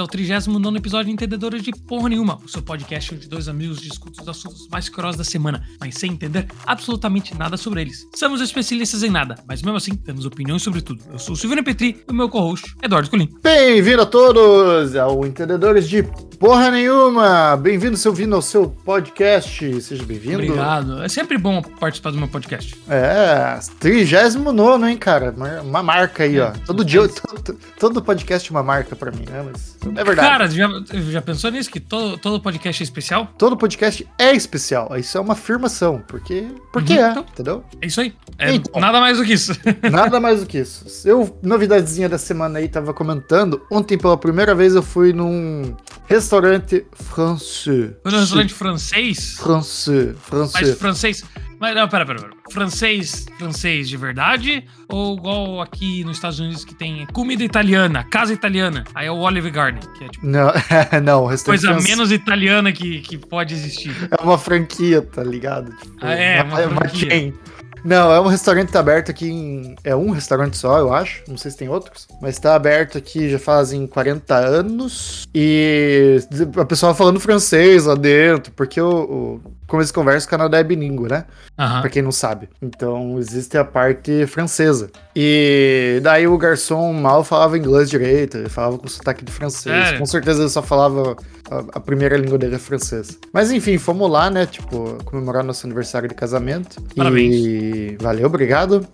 ao 39 episódio de Entendedores de Porra Nenhuma, o seu podcast onde dois amigos discutem os assuntos mais curiosos da semana, mas sem entender absolutamente nada sobre eles. Somos especialistas em nada, mas mesmo assim temos opiniões sobre tudo. Eu sou o Silvino Petri e o meu co-host, Eduardo Colim. Bem-vindo a todos ao Entendedores de Porra Nenhuma! Bem-vindo, ouvindo ao seu podcast. Seja bem-vindo. Obrigado. É sempre bom participar do meu podcast. É, 39, hein, cara? Uma marca aí, ó. Todo dia, todo, todo podcast é uma marca pra mim, né? Mas é verdade. Cara, já, já pensou nisso? Que todo, todo podcast é especial? Todo podcast é especial. Isso é uma afirmação, porque, porque uhum, é, então, entendeu? É isso aí. É então, nada mais do que isso. nada mais do que isso. Eu, novidadezinha da semana aí, tava comentando. Ontem, pela primeira vez, eu fui num restaurante francês. Num restaurante francês? Francês. Francês. Mas francês. Mas não, pera, pera, pera. Francês, francês de verdade? Ou igual aqui nos Estados Unidos que tem comida italiana, casa italiana? Aí é o Olive Garden, que é tipo. Não, não, Coisa francês. menos italiana que, que pode existir. É uma franquia, tá ligado? Tipo, ah, é, uma, uma, uma chain. Não, é um restaurante que tá aberto aqui em. É um restaurante só, eu acho. Não sei se tem outros. Mas tá aberto aqui já fazem 40 anos. E a pessoa falando francês lá dentro, porque o, o como eles conversam, o Canadá é bilíngue, né? Uhum. Pra quem não sabe. Então, existe a parte francesa. E daí o garçom mal falava inglês direito, ele falava com sotaque de francês. Com certeza ele só falava. A, a, primeira língua dele é francês. Mas enfim, fomos lá, né? Tipo, comemorar nosso aniversário de casamento. Parabéns. E valeu, obrigado.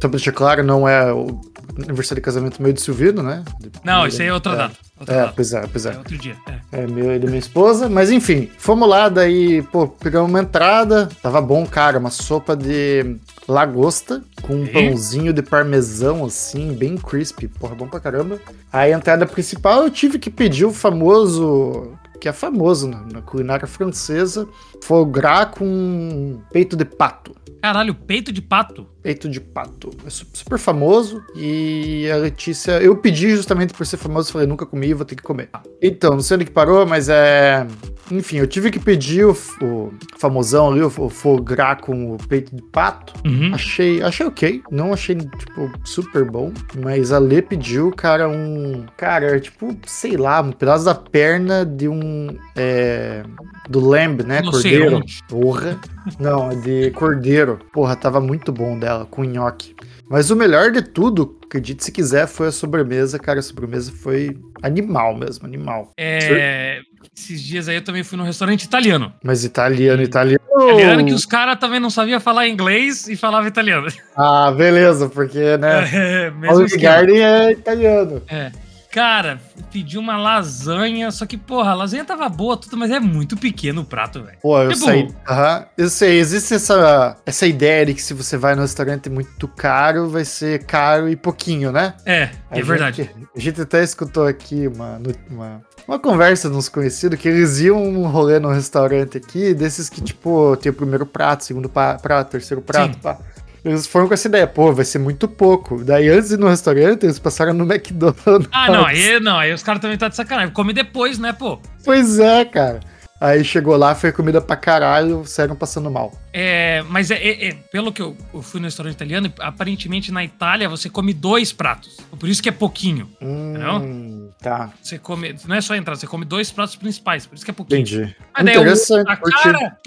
Só pra deixar claro, não é o aniversário de casamento meio de Silvino, né? Não, isso aí é outra é, data. Outra é, data. pois é, pois é. É outro dia. É. é meu e da minha esposa. Mas enfim, fomos lá, daí, pô, pegamos uma entrada. Tava bom, cara, uma sopa de lagosta com um e? pãozinho de parmesão, assim, bem crispy. Porra, bom pra caramba. Aí a entrada principal eu tive que pedir o famoso que é famoso na, na culinária francesa, foie gras com peito de pato. Caralho, peito de pato? Peito de pato. É super famoso. E a Letícia. Eu pedi justamente por ser famoso, falei, nunca comi, vou ter que comer. Então, não sei onde que parou, mas é. Enfim, eu tive que pedir o, o famosão ali, o, o com o peito de pato. Uhum. Achei, achei ok. Não achei, tipo, super bom. Mas a Lê pediu, cara, um. Cara, tipo, sei lá, um pedaço da perna de um. É, do lamb, né? Não cordeiro. Porra. Não, é de cordeiro. Porra, tava muito bom dela, com nhoque. Mas o melhor de tudo, acredite se quiser, foi a sobremesa. Cara, a sobremesa foi animal mesmo, animal. É. Esses dias aí eu também fui num restaurante italiano. Mas italiano, italiano. Italiano que os caras também não sabiam falar inglês e falava italiano. Ah, beleza, porque, né? É, mesmo Olive Garden é italiano. É. Cara, pedi uma lasanha, só que, porra, a lasanha tava boa, tudo, mas é muito pequeno o prato, velho. Pô, eu tipo, sei. Uhum. Eu sei, existe essa, essa ideia de que se você vai no restaurante muito caro, vai ser caro e pouquinho, né? É, a é verdade. A gente até escutou aqui uma, uma, uma conversa dos conhecidos que eles iam um rolê no restaurante aqui, desses que, tipo, tem o primeiro prato, segundo prato, terceiro prato, Sim. pá. Eles foram com essa ideia, pô, vai ser muito pouco. Daí, antes de ir no restaurante, eles passaram no McDonald's. Ah, não, aí não, aí os caras também tá de sacanagem. Come depois, né, pô? Pois é, cara. Aí chegou lá, foi comida pra caralho, saíram passando mal. É, mas é, é, é, pelo que eu, eu, fui no restaurante italiano, aparentemente na Itália você come dois pratos. Por isso que é pouquinho. Hum, entendeu? Tá. Você come. Não é só entrar, você come dois pratos principais, por isso que é pouquinho. Entendi. Mas Interessante. Daí, a cara,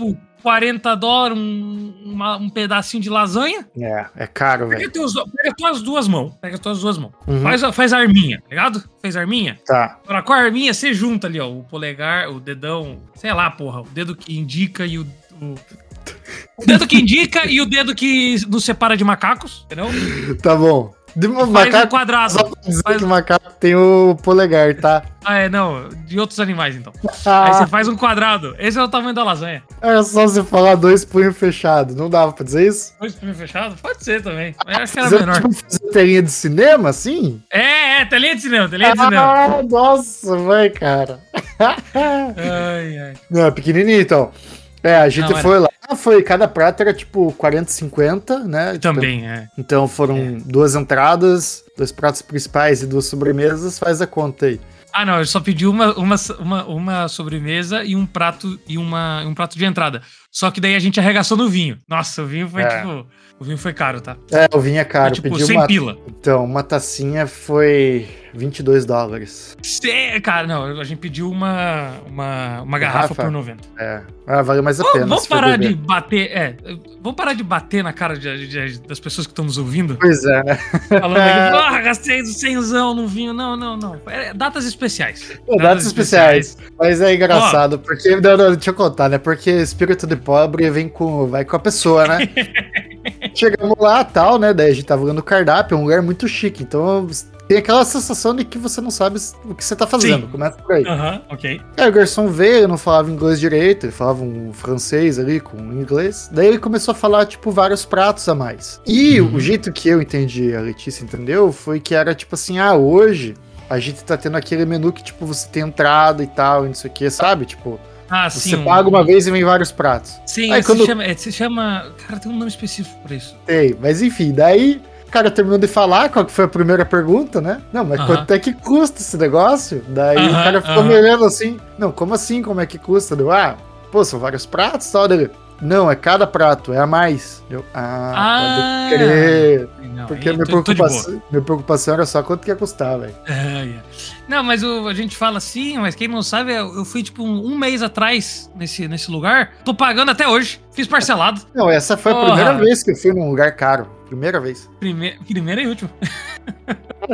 40 dólares um, uma, um pedacinho de lasanha. É, é caro, velho. Pega, tuas duas mãos. Pega tuas duas mãos. Uhum. Faz, faz arminha, tá ligado? Fez arminha? Tá. Agora, com a arminha, você junta ali, ó, o polegar, o dedão, sei lá, porra, o dedo que indica e o, o o dedo que indica e o dedo que nos separa de macacos, entendeu? Tá bom. De faz macaco, um quadrado. Só pra dizer faz... que o macaco tem o polegar, tá? Ah, é, não. De outros animais, então. Ah. Aí você faz um quadrado. Esse é o tamanho da lasanha. É só você falar dois punhos fechados. Não dava pra dizer isso? Dois punhos fechados? Pode ser também. Mas acho que era você, menor. Tipo, fazer telinha de cinema, assim? É, é, telinha de cinema, telinha de ah, cinema. Ah, nossa, vai, cara. ai, ai. Não, é pequenininho, então. É, a gente não, foi era... lá, foi, cada prato era tipo 40, 50, né? Também, tipo, é. Então foram é. duas entradas, dois pratos principais e duas sobremesas, faz a conta aí. Ah, não, eu só pedi uma, uma, uma, uma sobremesa e um prato e uma, um prato de entrada. Só que daí a gente arregaçou no vinho. Nossa, o vinho foi É. tipo. O vinho foi caro, tá? É, eu vinha caro. Foi, tipo, 100 uma... pila. Então, uma tacinha foi 22 dólares. Cê- cara, não, a gente pediu uma, uma, uma garrafa, Garrafa? por 90. É. Ah, vale mais a pena. vamos parar de bater. É, vamos parar de bater na cara de- de- das pessoas que estão nos ouvindo. Pois é, né? Falando aí, porra, gastei 100 no vinho. Não, não, não. É, datas especiais. Pô, datas especiais. Mas é engraçado, porque. Não, não, deixa eu contar, né? Porque espírito de pobre vem com, vai com a pessoa, né? Chegamos lá tal, né? Daí a gente tava olhando o cardápio, é um lugar muito chique. Então tem aquela sensação de que você não sabe o que você tá fazendo. Sim. Começa por aí. Aham, ok. Aí o garçom veio, não falava inglês direito, ele falava um francês ali com inglês. Daí ele começou a falar, tipo, vários pratos a mais. E Uhum. o jeito que eu entendi, a Letícia entendeu, foi que era tipo assim, ah, hoje a gente tá tendo aquele menu que, tipo, você tem entrada e tal, e não sei o que, sabe? Tipo, Ah, você sim. um- paga uma vez e vem vários pratos. Sim, Aí se, quando- chama, é, se chama. Cara, tem um nome específico pra isso. Tem, mas enfim, daí o cara terminou de falar qual que foi a primeira pergunta, né? Não, mas Aham. quanto é que custa esse negócio? Daí o Aham, cara ficou aham. me olhando assim, não, como assim, como é que custa? Deu, ah, pô, são vários pratos e tal. Dele, não, é cada prato, é a mais. Eu, ah, Ah, pode crer. Não, Porque minha tô- tô preocupação, minha preocupação era só quanto que ia custar, velho. É, é. Não, mas o- a gente fala assim, mas quem não sabe, eu, eu fui tipo um, um mês atrás nesse, nesse lugar. Tô pagando até hoje. Fiz parcelado. Não, essa foi a primeira vez que eu fui num lugar caro. Primeira vez. Prime, primeira e última.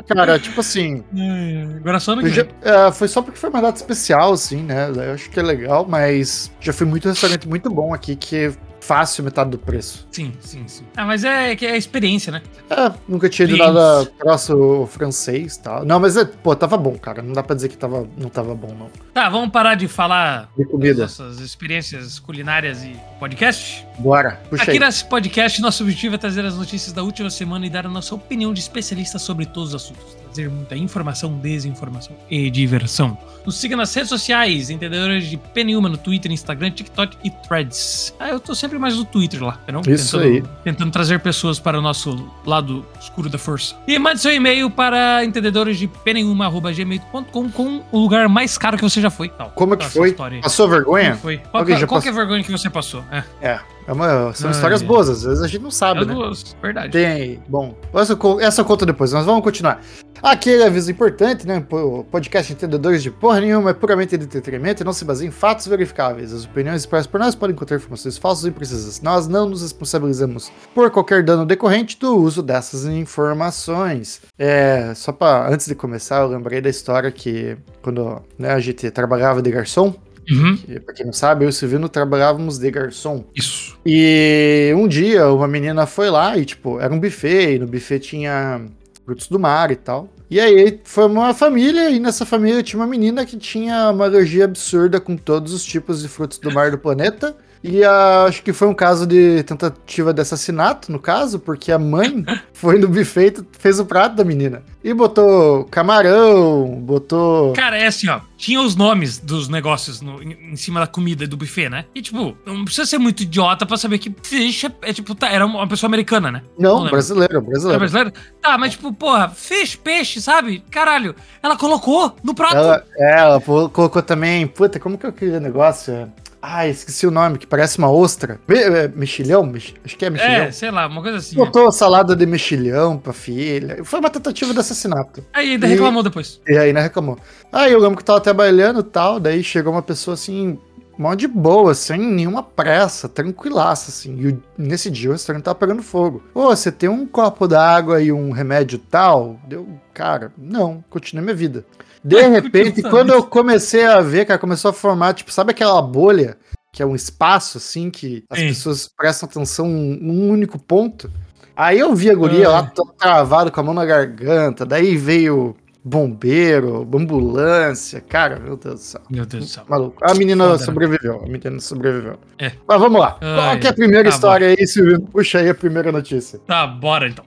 Cara, tipo assim, Agora só no que já- é, foi só porque foi uma data especial, assim, né? Eu acho que é legal, mas já fui muito restaurante muito bom aqui, que fácil metade do preço. Sim, sim, sim. Ah, mas é que é experiência, né? É, nunca tinha ido nada próximo francês e tal. Não, mas, é, pô, tava bom, cara. Não dá pra dizer que tava, não tava bom, não. Tá, vamos parar de falar De das comida. nossas experiências culinárias e podcast? Bora, puxa Aqui aí. nesse podcast, nosso objetivo é trazer as notícias da última semana e dar a nossa opinião de especialista sobre todos os assuntos. Muita informação, desinformação e diversão. Nos siga nas redes sociais, entendedores de P nenhuma no Twitter, Instagram, TikTok e Threads. Ah, eu tô sempre mais no Twitter lá, entendeu? Isso tentando, aí. Tentando trazer pessoas para o nosso lado escuro da força. E mande seu e-mail para entendedores de gmail.com com o lugar mais caro que você já foi. Tal. Como que Essa foi? história aí. Passou Como vergonha? foi? Qual, que- qual que é a vergonha que você passou? É, É. é uma- são Ai, histórias boas, às vezes a gente não sabe, é né? duas, verdade. Tem. Bom, essa, essa eu conto depois, mas vamos continuar. Aquele aviso importante, né? O podcast Entendedores de Porra Nenhuma é puramente de entretenimento e não se baseia em fatos verificáveis. As opiniões expressas por nós podem conter informações falsas e imprecisas. Nós não nos responsabilizamos por qualquer dano decorrente do uso dessas informações. É, só pra. Antes de começar, eu lembrei da história que quando né, a gente trabalhava de garçom, Uhum. que, pra quem não sabe, eu e o Silvino trabalhávamos de garçom. Isso. E um dia uma menina foi lá e, tipo, era um buffet, e no buffet tinha frutos do mar e tal. E aí foi uma família, e nessa família tinha uma menina que tinha uma alergia absurda com todos os tipos de frutos do mar do planeta. E ah, acho que foi um caso de tentativa de assassinato, no caso, porque a mãe foi no buffet e fez o prato da menina. E botou camarão, botou. Cara, é assim, ó. Tinha os nomes dos negócios no- em, em cima da comida do buffet, né? E, tipo, não precisa ser muito idiota pra saber que fish é, é, tipo, tá, era uma pessoa americana, né? não Não, lembro. brasileiro, Era brasileiro. Tá, mas, tipo, porra, fish, peixe, sabe? Caralho, ela colocou no prato. Ela, é, ela colocou também. Puta, como que é aquele negócio? Ah, esqueci o nome, que parece uma ostra. Me, é, mexilhão? Mex- acho que é mexilhão. é, sei lá, uma coisa assim. Botou salada de mexilhão pra filha. Foi uma tentativa de assassinato. Aí ainda E- reclamou depois. E aí, né, reclamou. Aí eu lembro que eu tava trabalhando e tal, daí chegou uma pessoa assim, mó de boa, sem nenhuma pressa, tranquilaça, assim. E nesse dia o restaurante tava pegando fogo. Ô, você tem um copo d'água e um remédio tal? Deu, cara, não, continuei minha vida. De repente, quando eu comecei a ver, cara, começou a formar, tipo, sabe aquela bolha? Que é um espaço, assim, que as Sim. pessoas prestam atenção num único ponto. Aí eu vi a guria Ah. lá, toda travada, com a mão na garganta. Daí veio bombeiro, ambulância. Cara, meu Deus do céu. Meu Deus do céu. Maluco. A menina Foda, né? sobreviveu. A menina sobreviveu. É. Mas vamos lá. Ai, Qual que é a primeira tá história aí, Silvio? Puxa aí a primeira notícia. Tá, bora então.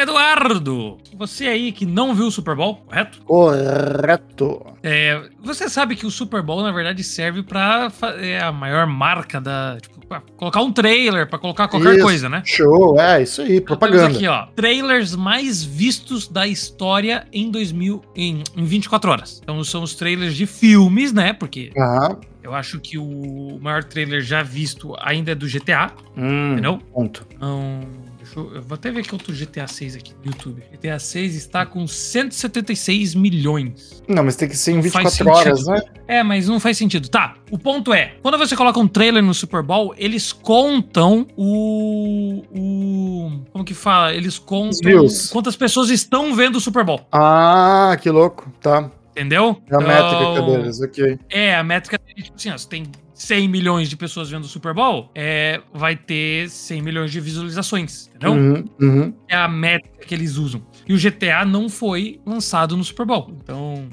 Eduardo, você aí que não viu o Super Bowl, correto? Correto. É, você sabe que o Super Bowl, na verdade, serve pra é a maior marca da. Tipo, pra colocar um trailer, pra colocar qualquer Isso. coisa, né? Show, é isso aí, Então, propaganda. Aqui, ó, trailers mais vistos da história em 2000, em, em 24 horas. Então são os trailers de filmes, né? Porque Aham. eu acho que o maior trailer já visto ainda é do GTA, Hum, entendeu? Ponto. Então, eu, eu vou até ver aqui outro GTA 6 aqui no YouTube. GTA 6 está com 176 milhões. Não, mas tem que ser em Não faz 24 horas, né? É, mas não faz sentido. Tá, o ponto é, quando você coloca um trailer no Super Bowl, eles contam o... o como que fala? Eles contam views. quantas pessoas estão vendo o Super Bowl, Ah, que louco. Tá. entendeu? É a métrica Então, deles, ok. É, a métrica é tipo assim, ó, você tem 100 milhões de pessoas vendo o Super Bowl, é, vai ter 100 milhões de visualizações, entendeu? Uhum, uhum. é a métrica que eles usam. E o GTA não foi lançado no Super Bowl. Então.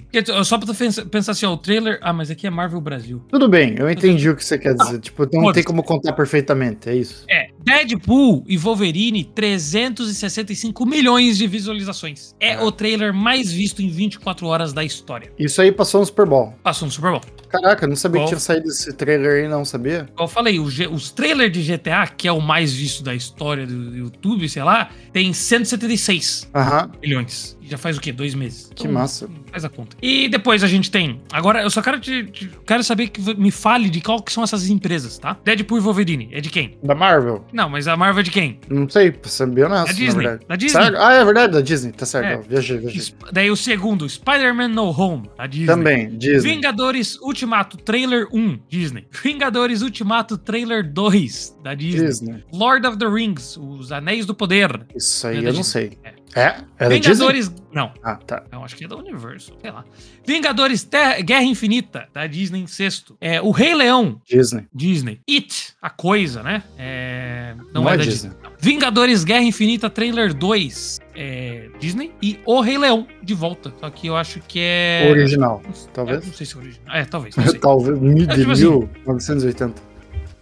Só pra pensar assim, ó, o trailer. Ah, mas aqui é Marvel Brasil. Tudo bem, eu entendi o que você quer dizer. tipo, não tem como contar perfeitamente, é isso. É, Deadpool e Wolverine, 365 milhões de visualizações. É É. o trailer mais visto em 24 horas da história. Isso aí passou no Super Bowl. Passou no Super Bowl. Caraca, eu não sabia Qual? que tinha saído esse trailer aí, não sabia? Eu falei, os trailers de GTA, que é o mais visto da história do YouTube, sei lá, tem 176 Aham. milhões. Já faz o quê? Dois meses. Que massa. Faz a conta. E depois a gente tem. Agora, eu só quero te, te- quero saber que me fale de qual que são essas empresas, tá? Deadpool e Wolverine. É de quem? Da Marvel? Não, mas a Marvel é de quem? Não sei, pra ser bem honesto, Da Disney. Da Disney. Sério? Ah, é verdade, da Disney, tá certo. É. Viajei, viajei. Daí o segundo, Spider-Man No Home, da Disney. Também, Disney. Vingadores Ultimato Trailer 1, Disney. Vingadores Ultimato Trailer 2, da Disney. Disney. Lord of the Rings, Os Anéis do Poder. Isso aí É eu não Disney. sei. É. É? É da Disney? Vingadores. Não, Ah, tá. Não, acho que é da Universal, sei lá. Vingadores Terra- Guerra Infinita, da Disney em sexto. É, o Rei Leão, Disney. Disney. It, a coisa, né? É, não, Não é, é da Disney. Disney. Vingadores Guerra Infinita Trailer 2, é, Disney. E O Rei Leão, de volta. Só que eu acho que é... Original, É, talvez. não sei se é original. É, talvez. Talvez. Mil, É, tipo assim, 1980.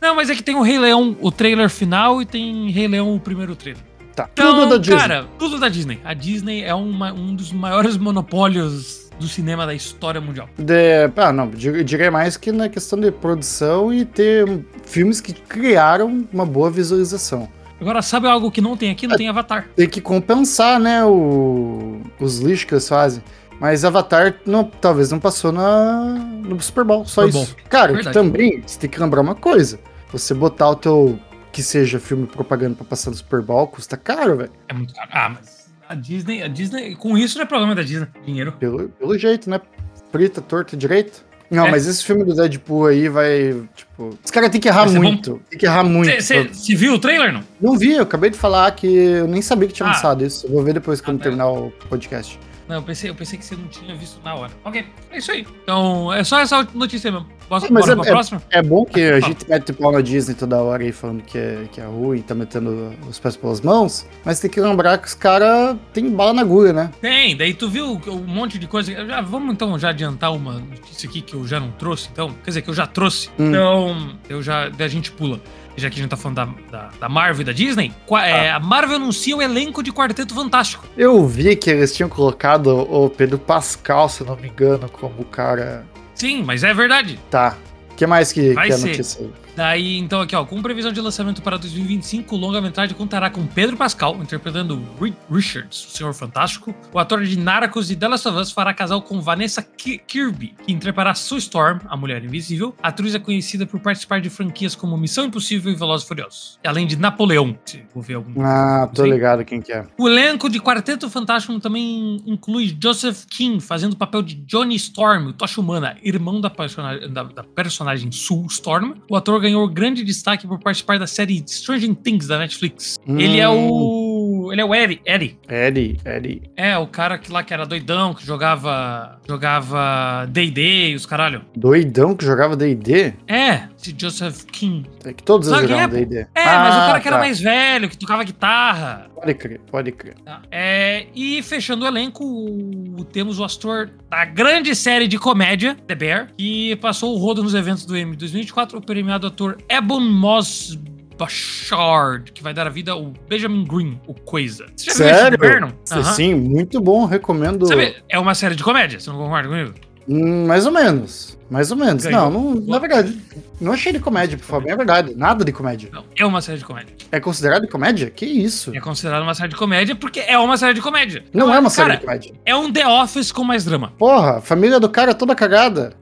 Não, mas é que tem o Rei Leão, o trailer final, e tem Rei Leão, o primeiro trailer. Tá. Então, Tudo da Disney. cara, tudo da Disney. A Disney é uma- um dos maiores monopólios do cinema da história mundial. De, ah, não, diria mais que na questão de produção e ter filmes que criaram uma boa visualização. Agora, sabe algo que não tem aqui? Não tem Avatar. Tem que compensar, né, o, os lixos que eles fazem. Mas Avatar não, talvez não passou na, no Super Bowl, só Super isso. Cara, que Verdade. também você tem que lembrar uma coisa. Você botar o teu, que seja filme propaganda pra passar no Super Bowl, custa caro, velho. É muito caro. Ah, mas a Disney, a Disney, com isso não é problema da Disney. Dinheiro. Pelo, pelo jeito, né? Frita, torta, direito. Não, É. mas esse filme do Deadpool aí vai, tipo... Os caras têm que errar ser bom? muito. Tem que errar muito. Você viu o trailer, não? Não vi, eu acabei de falar que eu nem sabia que tinha Ah. lançado isso. Eu vou ver depois quando Ah, tá. terminar o podcast. Não, eu pensei, eu pensei que você não tinha visto na hora. Ok, é isso aí. Então, é só essa notícia mesmo. Posso, Mas é- pra é- próxima? É bom que a Ah. gente mete pau na Disney toda hora aí falando que é, que é ruim, tá metendo os pés pelas mãos, mas tem que lembrar que os caras têm bala na agulha, né? Tem, daí tu viu um monte de coisa. Já, vamos então já adiantar uma notícia aqui que eu já não trouxe, então. Quer dizer, que eu já trouxe. Hum. Então, eu já. daí A gente pula. Já que a gente tá falando da, da, da Marvel e da Disney, é, Ah. a Marvel anuncia o elenco de Quarteto Fantástico. Eu vi que eles tinham colocado o Pedro Pascal, se não me engano, como o cara. Sim, mas é verdade. Tá. O que mais que, Vai que é a notícia aí? Daí, então, aqui, ó, com previsão de lançamento para 2025, o longa-metragem contará com Pedro Pascal, interpretando Reed Richards, o Senhor Fantástico. O ator de Narcos e The Last of Us fará casal com Vanessa Ki- Kirby, que interpretará Sue Storm, a Mulher Invisível. A atriz é conhecida por participar de franquias como Missão Impossível e Velozes e Furiosos. Além de Napoleão, se vou ver algum. Ah, tô ligado quem que é. O elenco de Quarteto Fantástico também inclui Joseph King fazendo o papel de Johnny Storm, o Tocha Humana, irmão da personagem, da, da personagem Sue Storm. O ator ganhou grande destaque por participar da série Stranger Things da Netflix. Hum. Ele é o. Ele é o Eri. Eri. Eddie, Eddie. É, o cara que lá que era doidão, que jogava. jogava DD e os caralho. Doidão que jogava DD? É, esse Joseph King. É que todos eles jogavam? DD. É, mas o Ah, cara que era tá. mais velho, que tocava guitarra. Pode crer, pode crer. Tá. É, e fechando o elenco, temos o ator da grande série de comédia, The Bear, que passou o rodo nos eventos do Emmy 2024, o premiado ator Ebon Moss Bashard, que vai dar a vida ao Benjamin Green, o Coisa. Você já Sério? viu Vernon? Sim, muito bom, recomendo. Sabe, é uma série de comédia, você não concorda comigo? Hum, mais ou menos. Mais ou menos. Ganhou. Não, não, na verdade, não achei de comédia, por favor. É verdade. Nada de comédia. Não, é uma série de comédia. É considerado comédia? Que isso? É considerado uma série de comédia porque é uma série de comédia. Não, não é uma cara, série de comédia. É um The Office com mais drama. Porra, família do cara é toda cagada.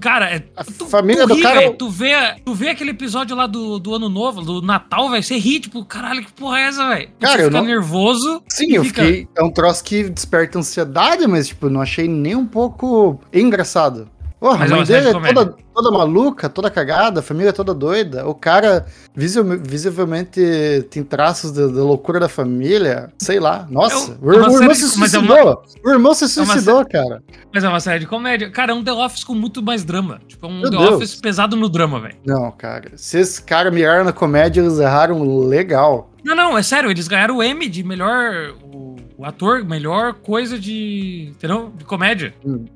Cara, é, a tu, família tu do ri, cara. tu, vê, tu vê aquele episódio lá do, do Ano Novo, do Natal, velho. Você ri, tipo, caralho, que porra é essa, velho? Cara, você eu fica não... nervoso. Sim, eu fica... fiquei. É um troço que desperta ansiedade, mas, tipo, não achei nem um pouco engraçado. Porra, mas a mãe dele é toda, toda maluca, toda cagada, a família toda doida. O cara visivelmente tem traços da, loucura da família. Sei lá. Nossa, é o, o, irmão, se suicidou. É uma... O irmão se suicidou, é cara. Mas é uma série de comédia. Cara, é um The Office com muito mais drama. Tipo, é um Meu The Deus. Office pesado no drama, velho. Não, cara. Se esses caras miraram na comédia, eles erraram legal. Não, não, é sério. Eles ganharam o M de melhor o ator, melhor coisa de. Entendeu? De comédia. Hum,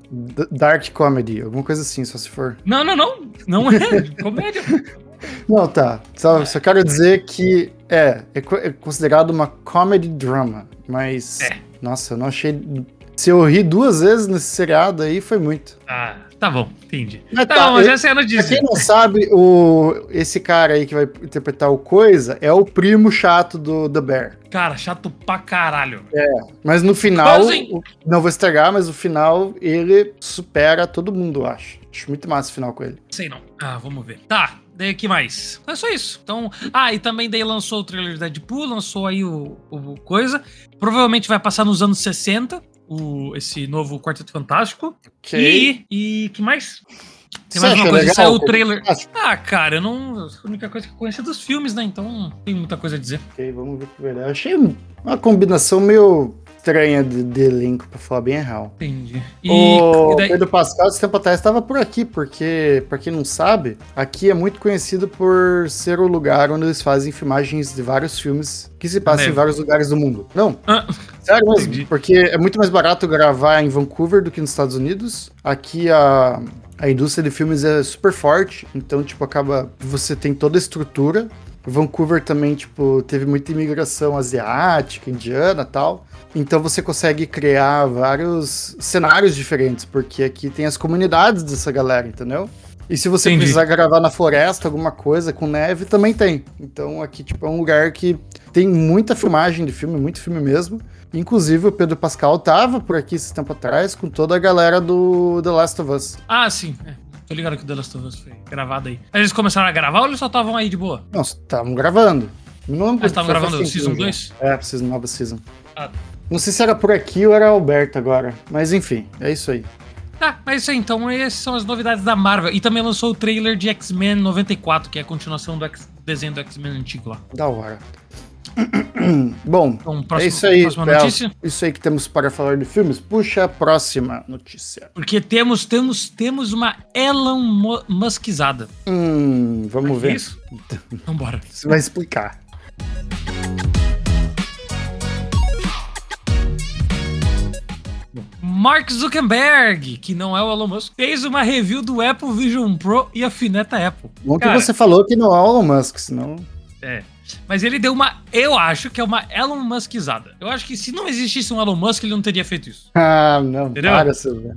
dark comedy, alguma coisa assim, só se for. Não, não, não. Não é. comédia. Não, tá. Só, só quero dizer que é, é, é, considerado uma comedy drama. Mas. É. Nossa, eu não achei. Se eu ri duas vezes nesse seriado aí, foi muito. Ah. Tá bom, entendi. Mas tá, tá mas essa é a notícia. Pra quem não sabe, o, esse cara aí que vai interpretar o Coisa é o primo chato do The Bear. Cara, chato pra caralho. É, mas no final, o, não vou estragar, mas no final ele supera todo mundo, acho. Acho muito massa o final com ele. Sei não. Ah, vamos ver. Tá, daí que mais? É só isso. Então, ah, e também daí lançou o trailer de Deadpool, lançou aí o, o coisa. Provavelmente vai passar nos anos 60 o, esse novo Quarteto Fantástico. Okay. E, e que mais? Tem mais uma coisa, legal? saiu o trailer. Ah, cara, eu não. A única coisa que eu conheço é dos filmes, né? Então não tem muita coisa a dizer. Ok, vamos ver o que vai dar. Achei uma combinação meio estranha de, de elenco, pra falar bem real. Entendi. E, o e daí... Pedro Pascal, esse tempo atrás, estava por aqui, porque, pra quem não sabe, aqui é muito conhecido por ser o lugar onde eles fazem filmagens de vários filmes que se passam em vários lugares do mundo. Não, ah, sério mesmo, entendi. porque é muito mais barato gravar em Vancouver do que nos Estados Unidos. Aqui a a indústria de filmes é super forte, então, tipo, acaba. Você tem toda a estrutura. Vancouver também, tipo, teve muita imigração asiática, indiana tal. Então você consegue criar vários cenários diferentes, porque aqui tem as comunidades dessa galera, entendeu? E se você Entendi. precisar gravar na floresta, alguma coisa com neve, também tem. Então aqui, tipo, é um lugar que tem muita filmagem de filme, muito filme mesmo. Inclusive o Pedro Pascal tava por aqui esse tempo atrás com toda a galera do The Last of Us. Ah, sim. É. Tô ligado que o The Last of Us foi gravado aí. Eles começaram a gravar ou eles só estavam aí de boa? Não, estavam gravando. Não ah, estavam gravando Season 2? É, season, nova Season. Ah. Não sei se era por aqui ou era Alberto agora. Mas enfim, é isso aí. Tá, mas é isso aí. Então, essas são as novidades da Marvel. E também lançou o trailer de X-Men 94, que é a continuação do X desenho do X-Men antigo lá. Da hora. Bom, então, próximo, é isso aí, notícia? Isso aí que temos para falar de filmes. Puxa a próxima notícia. Porque temos, temos, temos uma Elon Muskizada. Hum, vamos é ver. Isso? Então bora. Você vai explicar. Mark Zuckerberg, que não é o Elon Musk, fez uma review do Apple Vision Pro e a fineta Apple. Bom Cara, que você falou que não é o Elon Musk, senão... É. Mas ele deu uma. Eu acho que é uma Elon Muskizada. Eu acho que se não existisse um Elon Musk, ele não teria feito isso. Ah, não. Entendeu? Para, Silvio.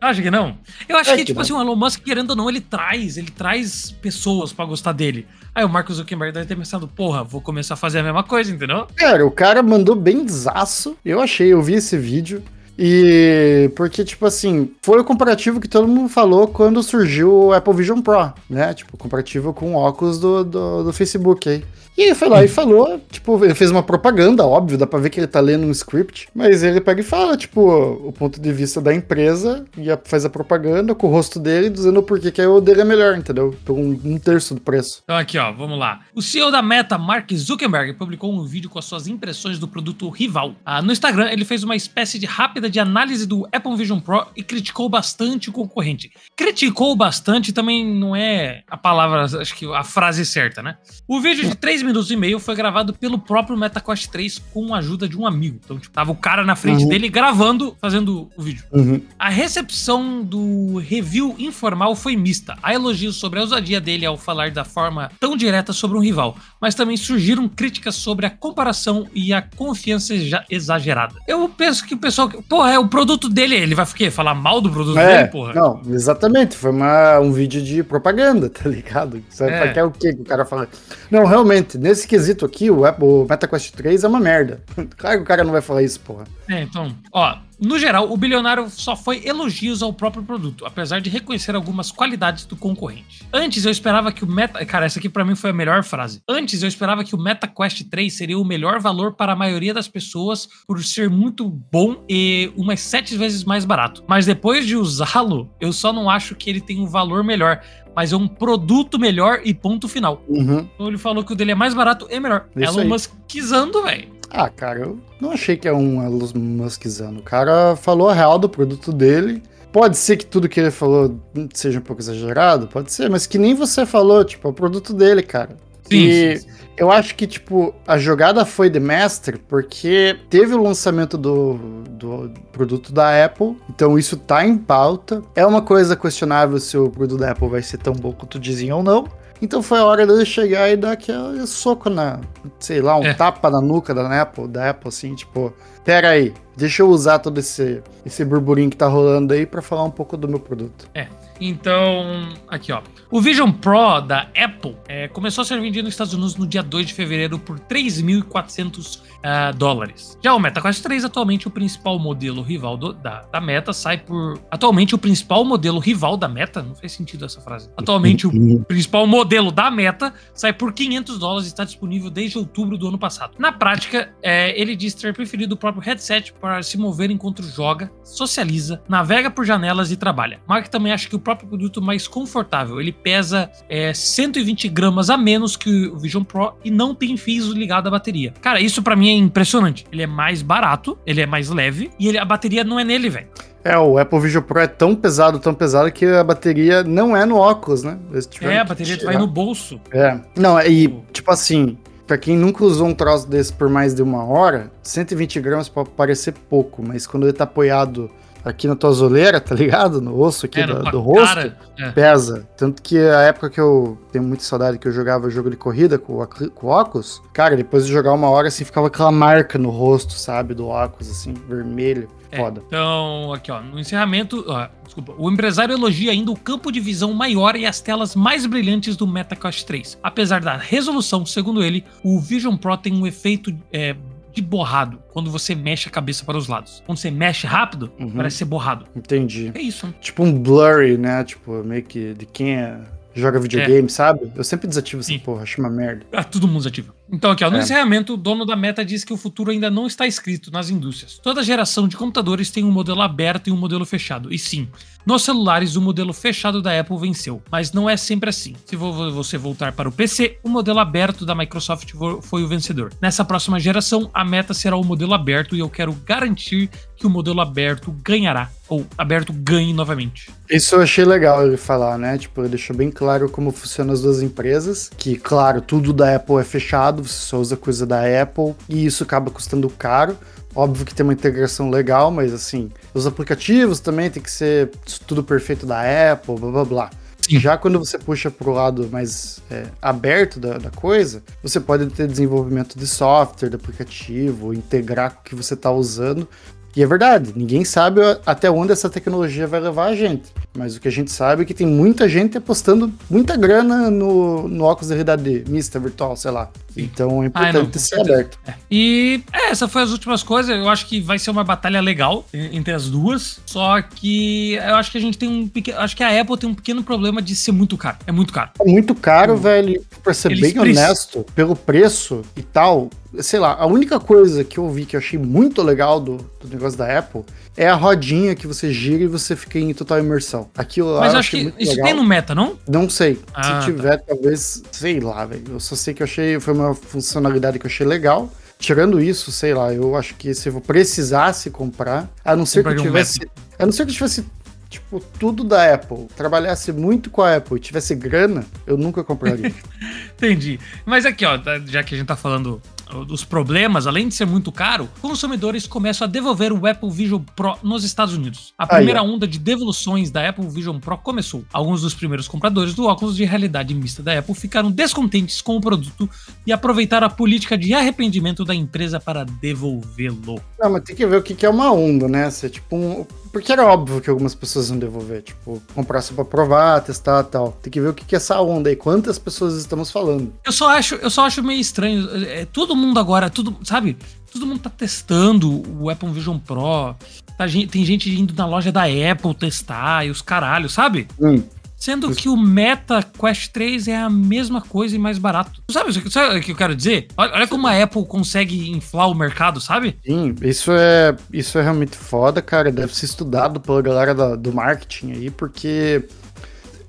Acho que não. Eu acho é que, que, tipo não. assim, o Elon Musk, querendo ou não, ele traz, ele traz pessoas para gostar dele. Aí o Marcos Zuckerberg deve ter pensado, porra, vou começar a fazer a mesma coisa, entendeu? Cara, o cara mandou bem desaço. Eu achei, eu vi esse vídeo. E porque, tipo assim, foi o comparativo que todo mundo falou quando surgiu o Apple Vision Pro, né? Tipo, comparativo com o óculos do, do, do Facebook aí. E ele foi lá e falou, tipo, ele fez uma propaganda, óbvio, dá pra ver que ele tá lendo um script, mas ele pega e fala, tipo, o ponto de vista da empresa e faz a propaganda com o rosto dele, dizendo por que o dele é melhor, entendeu? Por um, um, terço do preço. Então aqui, ó, vamos lá. O CEO da Meta, Mark Zuckerberg, publicou um vídeo com as suas impressões do produto rival. Ah, no Instagram, ele fez uma espécie de rápida rápida de análise do Apple Vision Pro e criticou bastante o concorrente. Criticou bastante também não é a palavra, acho que a frase certa, né? O vídeo de 3 minutos e meio foi gravado pelo próprio MetaQuest 3 com a ajuda de um amigo. Então, tipo, tava o cara na frente uhum. dele gravando, fazendo o vídeo. Uhum. A recepção do review informal foi mista. Há elogios sobre a ousadia dele ao falar da forma tão direta sobre um rival, mas também surgiram críticas sobre a comparação e a confiança exagerada. Eu penso que o pessoal. Porra, é o produto dele, ele vai quê? falar mal do produto é, dele, porra? Não, exatamente. Foi uma, um vídeo de propaganda, tá ligado? Você é. quer o quê que o cara fala? Não, realmente, nesse quesito aqui, o, o MetaQuest 3 é uma merda. Claro que o cara não vai falar isso, porra. É, então, ó, no geral, o bilionário só foi elogios ao próprio produto, apesar de reconhecer algumas qualidades do concorrente. Antes eu esperava que o Meta. Cara, essa aqui para mim foi a melhor frase. Antes eu esperava que o Meta Quest 3 seria o melhor valor para a maioria das pessoas por ser muito bom e umas sete vezes mais barato. Mas depois de usá-lo, eu só não acho que ele tem um valor melhor mas é um produto melhor e ponto final. Uhum. Então ele falou que o dele é mais barato e melhor. Isso Elon Musk quisando, velho. Ah, cara, eu não achei que é um Elon Muskizando. O cara falou a real do produto dele. Pode ser que tudo que ele falou seja um pouco exagerado, pode ser, mas que nem você falou, tipo, é o produto dele, cara. Sim, e sim, sim. eu acho que, tipo, a jogada foi de mestre porque teve o lançamento do, do produto da Apple, então isso tá em pauta. É uma coisa questionável se o produto da Apple vai ser tão bom quanto diziam ou não. Então foi a hora dele chegar e dar aquele soco na, sei lá, um é. tapa na nuca da Apple, da Apple, assim, tipo, pera aí, deixa eu usar todo esse, esse burburinho que tá rolando aí para falar um pouco do meu produto. É. Então, aqui ó. O Vision Pro da Apple é, começou a ser vendido nos Estados Unidos no dia 2 de fevereiro por 3.400 uh, dólares. Já o MetaQuest 3, atualmente o principal modelo rival do, da, da Meta, sai por. Atualmente o principal modelo rival da Meta, não faz sentido essa frase. Atualmente o principal modelo da Meta sai por 500 dólares e está disponível desde outubro do ano passado. Na prática, é, ele diz ter preferido o próprio headset para se mover enquanto joga, socializa, navega por janelas e trabalha. Mark também acha que o próprio produto mais confortável. Ele pesa é, 120 gramas a menos que o Vision Pro e não tem fios ligado à bateria. Cara, isso para mim é impressionante. Ele é mais barato, ele é mais leve e ele, a bateria não é nele, velho. É, o Apple Vision Pro é tão pesado, tão pesado que a bateria não é no óculos, né? É, a bateria vai no bolso. É. Não, e tipo assim, Pra quem nunca usou um troço desse por mais de uma hora, 120 gramas pode parecer pouco, mas quando ele tá apoiado aqui na tua zoleira, tá ligado? No osso aqui é, do, do rosto, é. pesa. Tanto que a época que eu tenho muita saudade que eu jogava jogo de corrida com, com óculos, cara, depois de jogar uma hora assim, ficava aquela marca no rosto, sabe? Do óculos, assim, vermelho. É, Foda. Então, aqui ó, no encerramento, ó, desculpa, o empresário elogia ainda o campo de visão maior e as telas mais brilhantes do MetaQuest 3. Apesar da resolução, segundo ele, o Vision Pro tem um efeito é, de borrado quando você mexe a cabeça para os lados. Quando você mexe rápido, uhum. parece ser borrado. Entendi. É isso. Tipo um blurry, né? Tipo, meio que de quem é joga videogame, é. sabe? Eu sempre desativo essa Sim. porra, acho uma merda. Ah, todo mundo desativa. Então, aqui, ó, no é. encerramento, o dono da Meta diz que o futuro ainda não está escrito nas indústrias. Toda geração de computadores tem um modelo aberto e um modelo fechado. E sim, nos celulares, o modelo fechado da Apple venceu, mas não é sempre assim. Se você voltar para o PC, o modelo aberto da Microsoft foi o vencedor. Nessa próxima geração, a meta será o modelo aberto e eu quero garantir que o modelo aberto ganhará, ou aberto ganhe novamente. Isso eu achei legal ele falar, né? Tipo, ele deixou bem claro como funcionam as duas empresas, que, claro, tudo da Apple é fechado, você só usa coisa da Apple, e isso acaba custando caro, Óbvio que tem uma integração legal, mas assim, os aplicativos também tem que ser tudo perfeito da Apple, blá blá blá. Sim. Já quando você puxa para o lado mais é, aberto da, da, coisa, você pode ter desenvolvimento de software, de aplicativo, integrar com o que você está usando e é verdade, ninguém sabe até onde essa tecnologia vai levar a gente. Mas o que a gente sabe é que tem muita gente apostando muita grana no, no óculos de realidade mista, virtual, sei lá. Então é importante ser aberto. É. E é, essa foi as últimas coisas. Eu acho que vai ser uma batalha legal entre as duas. Só que eu acho que a gente tem um pequeno. Acho que a Apple tem um pequeno problema de ser muito caro. É muito caro. É muito caro, hum. velho. Pra ser Eles bem honesto, pelo preço e tal, sei lá, a única coisa que eu vi que eu achei muito legal do, do negócio da Apple é a rodinha que você gira e você fica em total imersão. Aquilo Mas eu acho que isso legal. tem no meta, não? Não sei. Ah, Se tiver, tá. talvez, sei lá, velho. Eu só sei que eu achei, foi uma funcionalidade que eu achei legal. tirando isso, sei lá, eu acho que se eu precisasse comprar, a não ser que eu Compraria um tivesse. A não ser que eu tivesse, tipo, tudo da Apple, trabalhasse muito com a Apple e tivesse grana, eu nunca compraria. Entendi. Mas aqui, ó, já que a gente tá falando dos problemas, além de ser muito caro, consumidores começam a devolver o Apple Vision Pro nos Estados Unidos. A primeira Aí, onda de devoluções da Apple Vision Pro começou. Alguns dos primeiros compradores do óculos de realidade mista da Apple ficaram descontentes com o produto e aproveitaram a política de arrependimento da empresa para devolvê-lo. não, mas tem que ver o que, que é uma onda, né? Se é tipo um. Porque era óbvio que algumas pessoas iam devolver, tipo, comprar só pra provar, testar e tal. Tem que ver o que, que é essa onda aí, quantas pessoas estamos falando. Eu só acho, eu só acho meio estranho. É, todo mundo agora, tudo, sabe? Todo mundo tá testando o Apple Vision Pro. Tá tem gente indo na loja da Apple testar e os caralhos, sabe? Hum. Sendo que o Meta Quest 3 é a mesma coisa e mais barato. Sabe, sabe o que eu quero dizer? Olha, olha como a Apple consegue inflar o mercado, sabe? Sim, isso é, isso é realmente foda, cara. Deve ser estudado pela galera da- do marketing aí, porque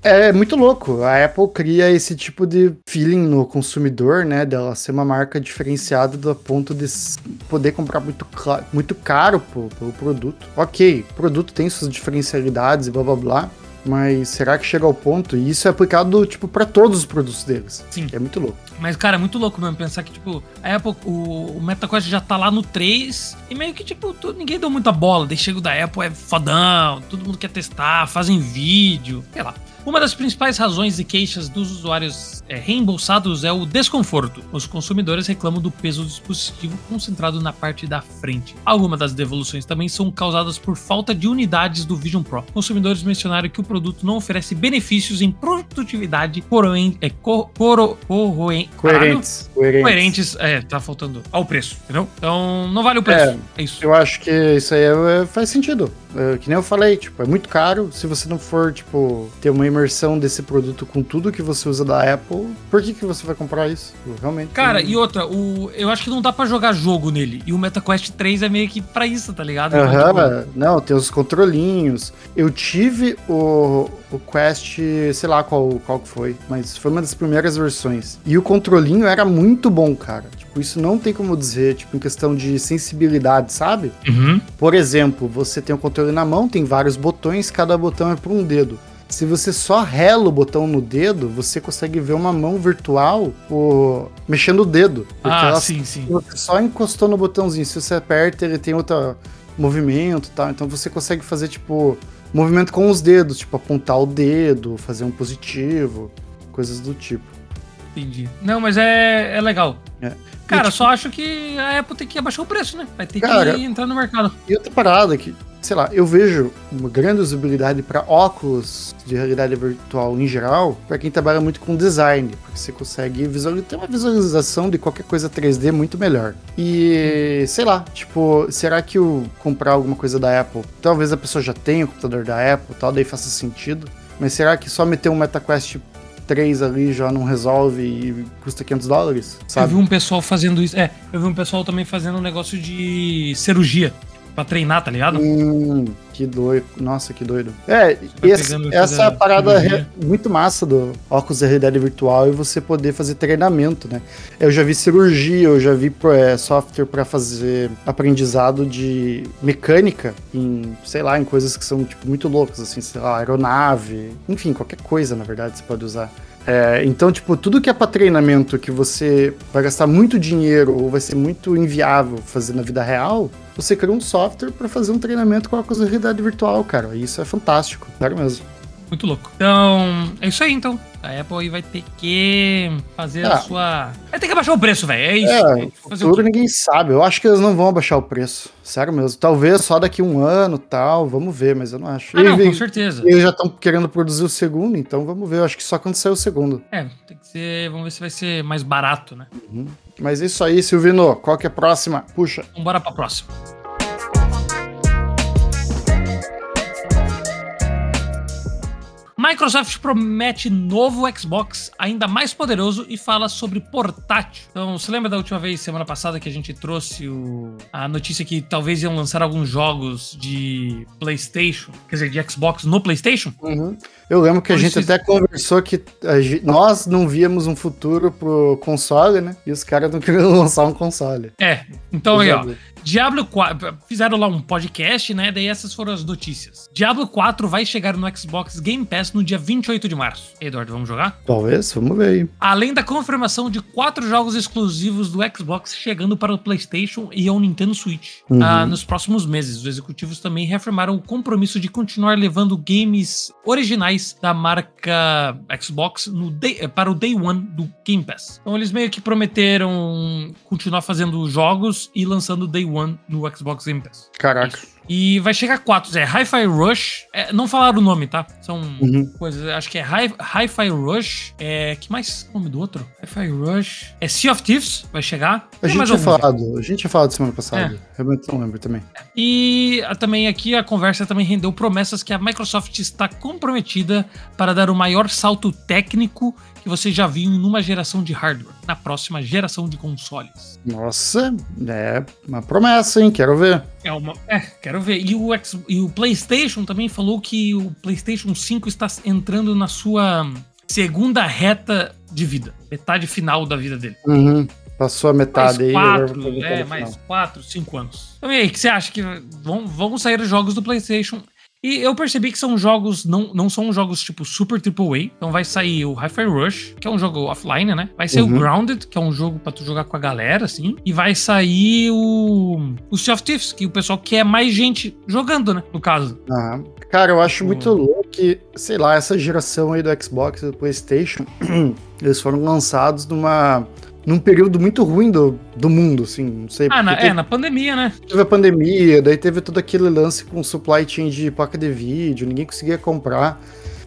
é muito louco. A Apple cria esse tipo de feeling no consumidor, né? Dela ser uma marca diferenciada do ponto de poder comprar muito, muito caro pelo produto. Ok, o produto tem suas diferencialidades e blá blá blá. Mas será que chega ao ponto? E isso é aplicado, tipo, para todos os produtos deles. Sim. É muito louco. Mas, cara, é muito louco mesmo pensar que, tipo, a Apple, o, o MetaQuest já tá lá no 3 e meio que, tipo, tu- ninguém deu muita bola. Daí chega o da Apple, é fodão, todo mundo quer testar, fazem vídeo, sei lá. Uma das principais razões e queixas dos usuários é, reembolsados é o desconforto. Os consumidores reclamam do peso do dispositivo concentrado na parte da frente. Algumas das devoluções também são causadas por falta de unidades do Vision Pro. Consumidores mencionaram que o produto não oferece benefícios em produtividade coroen, é, co, coro, corroen, caralho, Coerentes. Coerentes. coerentes, é, tá faltando ao preço, entendeu? Então não vale o preço. É, isso. Eu acho que isso aí é- faz sentido. É, que nem eu falei, tipo, é muito caro. Se você não for, tipo, ter uma imersão desse produto com tudo que você usa da Apple, por que, que você vai comprar isso? Realmente. Cara, não- e outra, o, eu acho que não dá pra jogar jogo nele. E o MetaQuest 3 é meio que pra isso, tá ligado? Então, tipo, Aham, não, tem os controlinhos. Eu tive o, o Quest, sei lá qual, qual que foi, mas foi uma das primeiras versões. E o controlinho era muito bom, cara. Tipo, isso não tem como dizer, tipo, em questão de sensibilidade, sabe? Uhum. Por exemplo, você tem o controle na mão, tem vários botões, cada botão é para um dedo. Se você só rela o botão no dedo, você consegue ver uma mão virtual o- mexendo o dedo. Ah, ela- sim, sim. você só encostou no botãozinho. Se você aperta, ele tem outro movimento e tal. Então você consegue fazer, tipo, movimento com os dedos, tipo, apontar o dedo, fazer um positivo, coisas do tipo. Entendi. Não, mas é, é legal. É. Cara, tipo- só acho que a Apple tem que abaixar o preço, né? Vai ter Cara- que entrar no mercado. E outra parada que, sei lá, eu vejo uma grande usabilidade para óculos de realidade virtual em geral, para quem trabalha muito com design, porque você consegue visualizar, ter uma visualização de qualquer coisa 3D muito melhor. E, sei lá, tipo, será que o comprar alguma coisa da Apple, talvez a pessoa já tenha o computador da Apple, tal, daí faça sentido, mas será que só meter um MetaQuest 3 ali já não resolve e custa 500 dólares, Eu sabe? vi um pessoal fazendo isso. É, eu vi um pessoal também fazendo um negócio de cirurgia. Pra treinar, tá ligado? Hum, que doido. Nossa, que doido. É, esse- essa é parada cirurgia. re- muito massa do óculos de realidade virtual e você poder fazer treinamento, né? Eu já vi cirurgia, eu já vi é, software para fazer aprendizado de mecânica em, sei lá, em coisas que são tipo muito loucas, assim, sei lá, aeronave, enfim, qualquer coisa, na verdade, você pode usar. É, então, tipo, tudo que é para treinamento que você vai gastar muito dinheiro ou vai ser muito inviável fazer na vida real, você cria um software para fazer um treinamento com a realidade virtual, cara. Isso é fantástico, sério mesmo. Muito louco. Então, é isso aí então. A Apple aí vai ter que fazer a Ah. sua. Vai ter que abaixar o preço, velho. É isso. É, futuro ninguém sabe. Eu acho que eles não vão abaixar o preço. Sério mesmo. Talvez só daqui um ano tal. Vamos ver, mas eu não acho. Ah, não, E- com e- certeza. e eles já estão querendo produzir o segundo, então vamos ver. Eu acho que só quando sair o segundo. É, tem que ser. Vamos ver se vai ser mais barato, né? Mas é isso aí, Silvino. Qual que é a próxima? Puxa. Vamos bora pra próxima. Microsoft promete novo Xbox ainda mais poderoso e fala sobre portátil. Então, você lembra da última vez, semana passada, que a gente trouxe o, a notícia que talvez iam lançar alguns jogos de PlayStation, quer dizer, de Xbox no PlayStation? Uhum. Eu lembro que a gente até conversou que gente, nós não víamos um futuro pro console, né? E os caras não queriam lançar um console. É, então aí, ó. Diablo 4. Fizeram lá um podcast, né? Daí essas foram as notícias. Diablo 4 vai chegar no Xbox Game Pass no dia 28 de março. Eduardo, vamos jogar? Talvez, vamos ver aí. Além da confirmação de quatro jogos exclusivos do Xbox chegando para o PlayStation e ao Nintendo Switch uhum. ah, nos próximos meses. Os executivos também reafirmaram o compromisso de continuar levando games originais da marca Xbox day, para o Day One do Game Pass. Então eles meio que prometeram continuar fazendo jogos e lançando Day One One no Xbox Game Pass. Caraca. Isso. E vai chegar quatro. É Hi-Fi Rush. É, não falaram o nome, tá? São uhum. coisas. Acho que é Hi-Fi Rush. É. Que mais? Nome do outro? Hi-Fi Rush. É Sea of Thieves. Vai chegar. A gente tinha falado. A gente tinha falado semana passada. É. Realmente não lembro também. E também aqui a conversa também rendeu promessas que a Microsoft está comprometida para dar o maior salto técnico que você já viu numa geração de hardware, na próxima geração de consoles. Nossa, é uma promessa, hein? Quero ver. É, uma, é quero ver. E o, X, e o PlayStation também falou que o PlayStation 5 está entrando na sua segunda reta de vida, metade final da vida dele. Uhum. Passou a metade mais quatro, aí. É, mais quatro, cinco anos. Então, e aí, o que você acha que vão, vão sair os jogos do PlayStation e eu percebi que são jogos, não, não são jogos tipo super AAA. Então vai sair o Hi-Fi Rush, que é um jogo offline, né? Vai sair uhum. o Grounded, que é um jogo para tu jogar com a galera, assim. E vai sair o, o Sea of Thieves, que o pessoal quer mais gente jogando, né? No caso. Ah, cara, eu acho muito louco que, sei lá, essa geração aí do Xbox e do PlayStation, eles foram lançados numa num período muito ruim do, do mundo, assim, não sei. Ah, na, teve, é, na pandemia, né? Teve a pandemia, daí teve todo aquele lance com supply chain de placa de vídeo, ninguém conseguia comprar.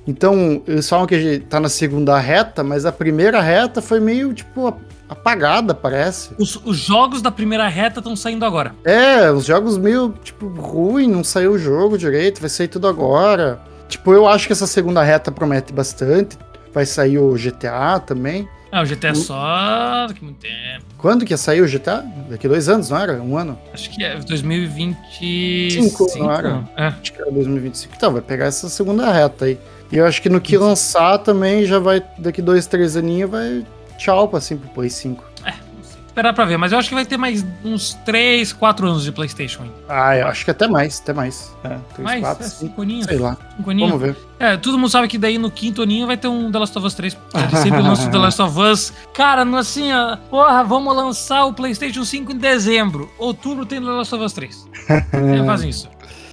Então, eles falam que a gente tá na segunda reta, mas a primeira reta foi meio, tipo, apagada, parece. Os, os jogos da primeira reta estão saindo agora. É, os jogos meio, tipo, ruim, não saiu o jogo direito, vai sair tudo agora. Tipo, eu acho que essa segunda reta promete bastante. Vai sair o GTA também. Ah, o GTA é só daqui muito tempo. Quando que ia sair o GTA? Daqui dois anos, não era? Um ano? Acho que é 2025. Cinco, não era? É. Acho que era 2025. Então, vai pegar essa segunda reta aí. E eu acho que no que lançar também já vai, daqui dois, três aninhos, vai tchau pra, assim, pro Play 5 esperar pra ver, mas eu acho que vai ter mais uns 3, 4 anos de PlayStation ainda. Ah, eu acho que até mais, até mais. É, 3, mais? 4, é, 5 aninhos. Sei lá. Cinco aninhos. Vamos ver. É, todo mundo sabe que daí no quinto aninho vai ter um The Last of Us 3. Ele sempre lança o The Last of Us. Cara, assim, ó, porra, vamos lançar o PlayStation 5 em dezembro. Outubro tem The Last of Us 3. Eles fazem isso.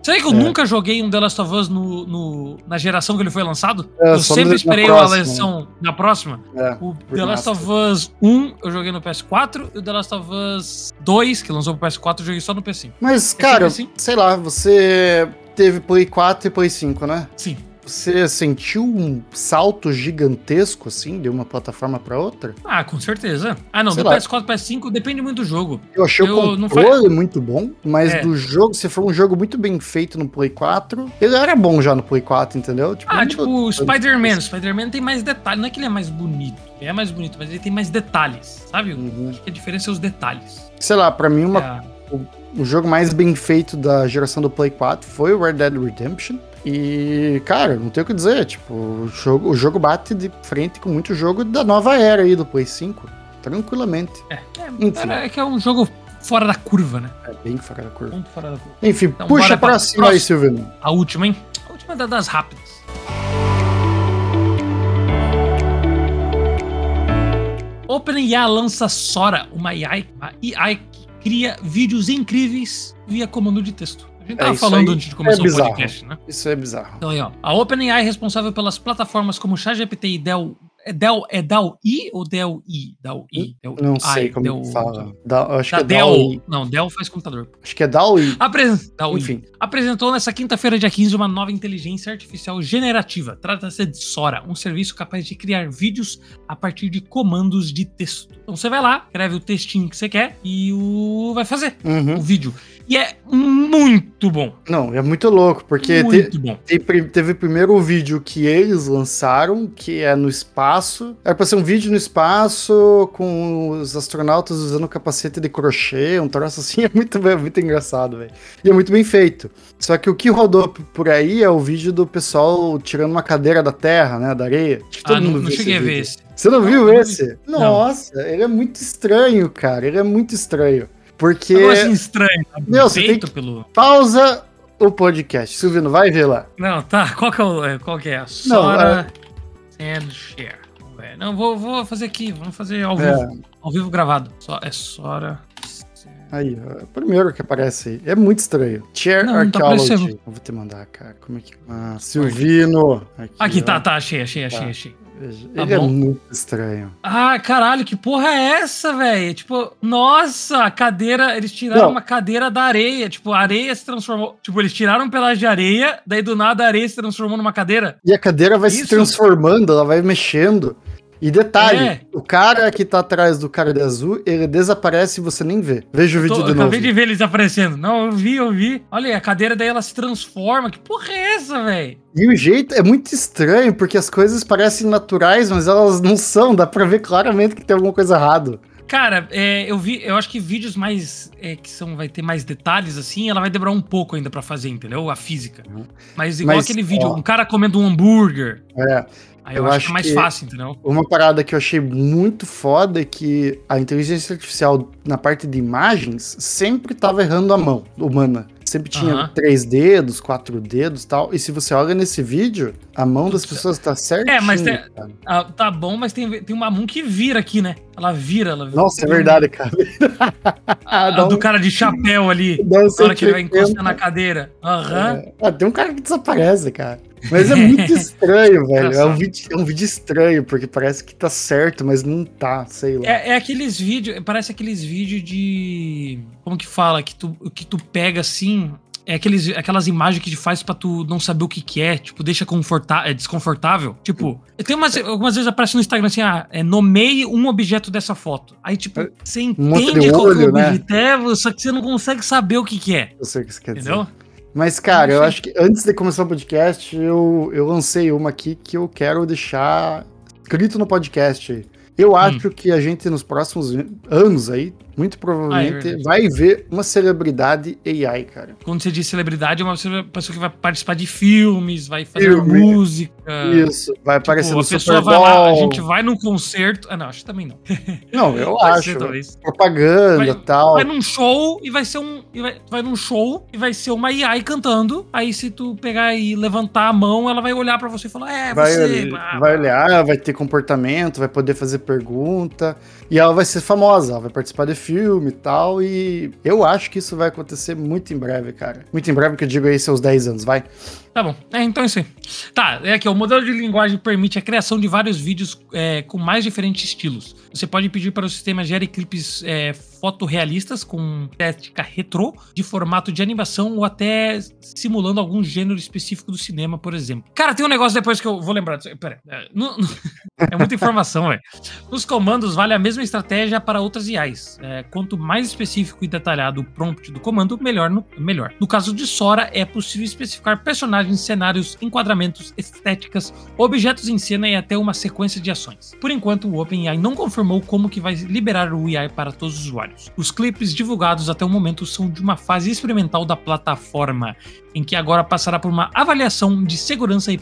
Sabe que eu é. nunca joguei um The Last of Us no, no, na geração que ele foi lançado? É, eu sempre esperei a versão na próxima. É, o The Last of Us 1 eu joguei no PS4 e o The Last of Us 2, que lançou pro PS4, eu joguei só no PS5. Mas, cara, assim? sei lá, você teve Play 4 e Play 5, né? Sim. Você sentiu um salto gigantesco, assim, de uma plataforma para outra? Ah, com certeza. Ah, não, Sei do lá. PS4 PS5 depende muito do jogo. Eu achei eu, o controle muito bom, mas é. do jogo, se for um jogo muito bem feito no Play 4, ele era bom já no Play 4, entendeu? Tipo, ah, tipo o Spider-Man. Spider-man tem mais detalhes. Não é que ele é mais bonito. Ele é mais bonito, mas ele tem mais detalhes, sabe? Uhum. Acho que a diferença é os detalhes. Sei lá, pra mim, uma, é. o, o jogo mais bem feito da geração do Play 4 foi o Red Dead Redemption. E, cara, não tem o que dizer. Tipo, o jogo, o jogo bate de frente com muito jogo da nova era aí do Play 5. Tranquilamente. É, é, é que é um jogo fora da curva, né? É bem fora da curva. Muito fora da curva. Enfim, então, puxa pra cima aí, Silvio. A última, hein? A última é das rápidas. OpenAI lança Sora, uma AI, uma AI que cria vídeos incríveis via comando de texto. A gente tava é, falando antes de começar é o podcast, né? Isso é bizarro. Então aí, ó. A OpenAI é responsável pelas plataformas como ChatGPT e Dell é Del, é Dal I ou Del I? Del I? Del não sei I, como Del, fala. Da, acho da que é Dell. Dell não, Dell faz computador. Acho que é Dal I. Apres... Dal Enfim. I. Apresentou nessa quinta-feira, dia 15, uma nova inteligência artificial generativa. Trata-se de Sora, um serviço capaz de criar vídeos a partir de comandos de texto. Então você vai lá, escreve o textinho que você quer e o vai fazer uhum. o vídeo. E é muito bom. Não, é muito louco, porque te- muito. Tem pri- teve primeiro o vídeo que eles lançaram, que é no espaço. Era pra ser um vídeo no espaço com os astronautas usando capacete de crochê, um troço assim. É muito, bem- muito engraçado, velho. E é muito bem feito. Só que o que rodou por aí é o vídeo do pessoal tirando uma cadeira da terra, né, da areia. Acho que Ah, não, não esse cheguei a ver esse. Você não, Não, viu não vi. esse? Nossa, ele é muito estranho, cara. Ele é muito estranho. Porque. Agora assim, estranho. tá Meu, você tem que- pelo. Pausa o podcast. Silvino, vai ver lá. Não, tá. Qual que é o. é, Qual que é? A Sora and Share. Vamos ver. Não, vou, vou fazer aqui. Vamos fazer ao É. vivo. Ao vivo gravado. Só, é Sora. Aí, ó, é primeiro que aparece aí. É muito estranho. Chair Não, não tá Archaeology. aparecendo. Eu vou te mandar, cara. Como é que. Ah, Silvino. Aqui, ó. tá, tá. Achei, achei, achei, Tá. achei. Tá Ele é muito estranho. Ah, caralho, que porra é essa, velho? Tipo, nossa, a cadeira. Eles tiraram Não. uma cadeira da areia. Tipo, a areia se transformou. Tipo, eles tiraram um pedaço de areia, daí do nada a areia se transformou numa cadeira. E a cadeira vai se Isso. transformando, ela vai mexendo. E detalhe, É. o cara que tá atrás do cara de azul, ele desaparece e você nem vê. Veja o Tô- vídeo eu de novo. acabei de ver eles aparecendo. Não, eu vi, eu vi. Olha aí, a cadeira daí ela se transforma. Que porra é essa, velho? E o jeito é muito estranho, porque as coisas parecem naturais, mas elas não são. Dá pra ver claramente que tem alguma coisa errada. Cara, é, eu vi, eu acho que vídeos mais é, que são vai ter mais detalhes assim, ela vai demorar um pouco ainda pra fazer, entendeu? A física. Uhum. Mas igual Mas, aquele vídeo, ó. um cara comendo um hambúrguer. É. Aí eu, Eu acho, acho que é mais que- fácil, entendeu? Uma parada que eu achei muito foda é que a inteligência artificial na parte de imagens sempre tava errando a mão humana. Sempre tinha Aham. três dedos, quatro dedos e tal. E se você olha nesse vídeo, a mão das pessoas tá certinha. É, mas tem- cara. Ah, tá bom, mas tem, tem uma mão que vira aqui, né? Ela vira, ela Nossa, é verdade, cara. A um- do cara de chapéu ali. dá um Na hora que ele vai 180. encostar na cadeira. Aham. É. Ah, tem um cara que desaparece, cara. Mas é muito estranho, velho. É um, vídeo, é um vídeo estranho, porque parece que tá certo, mas não tá, sei lá. É, é aqueles vídeos, parece aqueles vídeos de. Como que fala? Que tu, que tu pega assim. É aqueles, aquelas imagens que te faz pra tu não saber o que, que é, tipo, deixa é desconfortável. Tipo, tem umas, algumas vezes aparece no Instagram assim, ah, é, nomeie um objeto dessa foto. Aí, tipo, você monte entende de qual que é o né? objeto, é, só que você não consegue saber o que, que é. Eu sei o que você quer dizer. Mas, cara, eu acho que antes de começar o podcast, eu, eu lancei uma aqui que eu quero deixar escrito no podcast. Eu acho que a gente, nos próximos anos aí, muito provavelmente, verdade. vai ver uma celebridade AI, cara. Quando você diz celebridade, é uma pessoa que vai participar de filmes, vai fazer Filme. música. Isso, vai Tipo, aparecer no a pessoa Super vai lá, a Bowl. gente vai num concerto. Ah, não, acho que também não. Não, eu Vai acho. ser, talvez. Propaganda e tal. Vai num show e vai ser um. vai, vai num show e vai ser uma AI cantando. Aí, se tu pegar e levantar a mão, ela vai olhar pra você e falar: É, Vai, você. blá, vai olhar, vai ter comportamento, vai poder fazer pergunta. E ela vai ser famosa, ela vai participar de filme e tal. E eu acho que isso vai acontecer muito em breve, cara. Muito em breve, que eu digo aí seus 10 anos, vai. Tá bom. É, então é isso aí. Tá, é aqui. O modelo de linguagem permite a criação de vários vídeos é, com mais diferentes estilos. Você pode pedir para o sistema gere clipes é, fotorrealistas com estética retrô, de formato de animação ou até simulando algum gênero específico do cinema, por exemplo. Cara, tem um negócio depois que eu vou lembrar. disso. Pera. É, é muita informação, velho. Nos comandos, vale a mesma estratégia para outras IAs. É, quanto mais específico e detalhado o prompt do comando, melhor no, melhor. No caso de Sora, é possível especificar personagens, cenários, enquadramentos, estéticas, objetos em cena e até uma sequência de ações. Por enquanto, o OpenAI não confirmou como que vai liberar o AI para todos os usuários. Os clipes divulgados até o momento são de uma fase experimental da plataforma, em que agora passará por uma avaliação de segurança e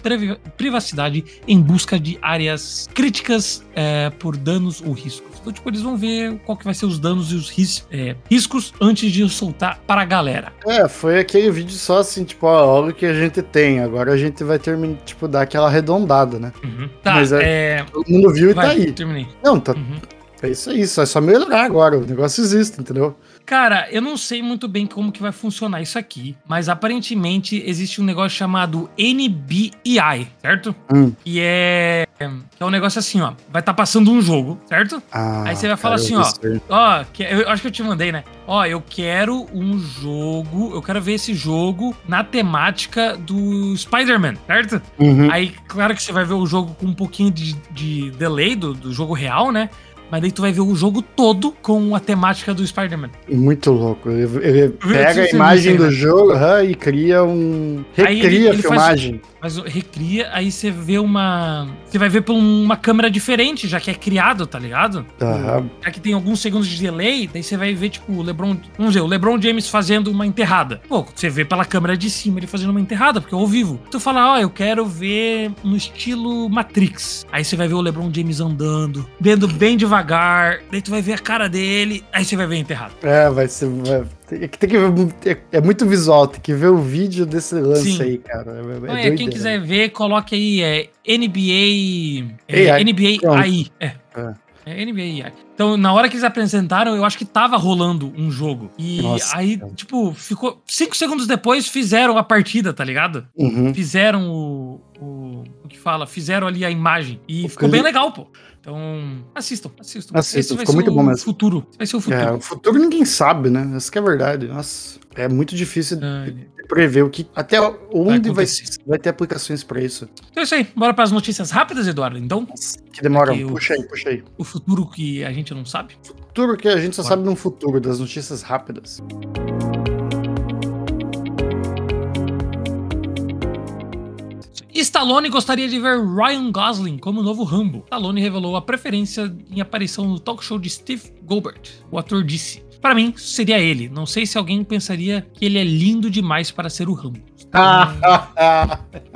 privacidade em busca de áreas críticas é, por danos ou riscos. Então, tipo, eles vão ver qual que vai ser os danos e os ris- é, riscos antes de soltar para a galera. É, foi aquele vídeo só assim, tipo, ó, olha o que a gente tem. Agora a gente vai terminar, tipo, dar aquela arredondada, né? Uhum. Tá, Mas é... Todo mundo viu e vai, tá aí. terminei. Não, tá, Uhum. é isso aí, só é só melhorar agora. O negócio existe, entendeu? Cara, eu não sei muito bem como que vai funcionar isso aqui, mas aparentemente existe um negócio chamado NBEI, certo? Hum. Que é que é um negócio assim, ó, vai estar passando um jogo, certo? Ah, Aí você vai falar cara, assim, ó. Ó, que, eu acho que eu te mandei, né? Ó, eu quero um jogo, eu quero ver esse jogo na temática do Spider-Man, certo? Uhum. Aí, claro que você vai ver o jogo com um pouquinho de, de delay do, do jogo real, né? Mas daí tu vai ver o jogo todo com a temática do Spider-Man. Muito louco. Ele, ele pega a imagem do né? jogo e cria um. Aí ele- Recria ele a faz- filmagem. Mas recria, aí você vê uma. Você vai ver por uma câmera diferente, já que é criado, tá ligado? Aham. Já que tem alguns segundos de delay, daí você vai ver, tipo, o LeBron. Vamos dizer, o LeBron James fazendo uma enterrada. Pô, você vê pela câmera de cima ele fazendo uma enterrada, porque é ao vivo. Tu fala, ó, eu quero ver no estilo Matrix. Aí você vai ver o LeBron James andando, vendo bem devagar. Daí tu vai ver a cara dele, aí você vai ver a enterrada. É, vai ser. vai- tem, que- tem que ver. É, é muito visual, tem que ver o vídeo desse lance Sim. aí, cara. É, é é, quem quiser ver, coloque aí é, NBA. É, NBA. AI. É. É. É NBA AI. Então, na hora que eles apresentaram, eu acho que tava rolando um jogo. E Nossa, aí, cara. tipo, ficou. Cinco segundos depois fizeram a partida, tá ligado? Uhum. Fizeram o. O, o que fala? Fizeram ali a imagem. E O ficou bem legal, pô. Então, assistam, assistam. Assistam, Esse vai ficou muito bom mesmo. futuro. Vai ser o futuro. É, o futuro ninguém sabe, né? Essa que é a verdade. Nossa, é muito difícil É. prever o que. Até onde vai, acontecer. vai ter aplicações pra isso. Então é isso aí. Bora para as notícias rápidas, Eduardo. Então, Que demoram. O- Puxa aí, puxa aí. o futuro que a gente não sabe. Futuro que a gente só Bora. sabe no futuro, das notícias rápidas. Stallone gostaria de ver Ryan Gosling como novo Rambo. Stallone revelou a preferência em aparição no talk show de Steve Goldberg. O ator disse: Para mim, seria ele. Não sei se alguém pensaria que ele é lindo demais para ser o Rambo.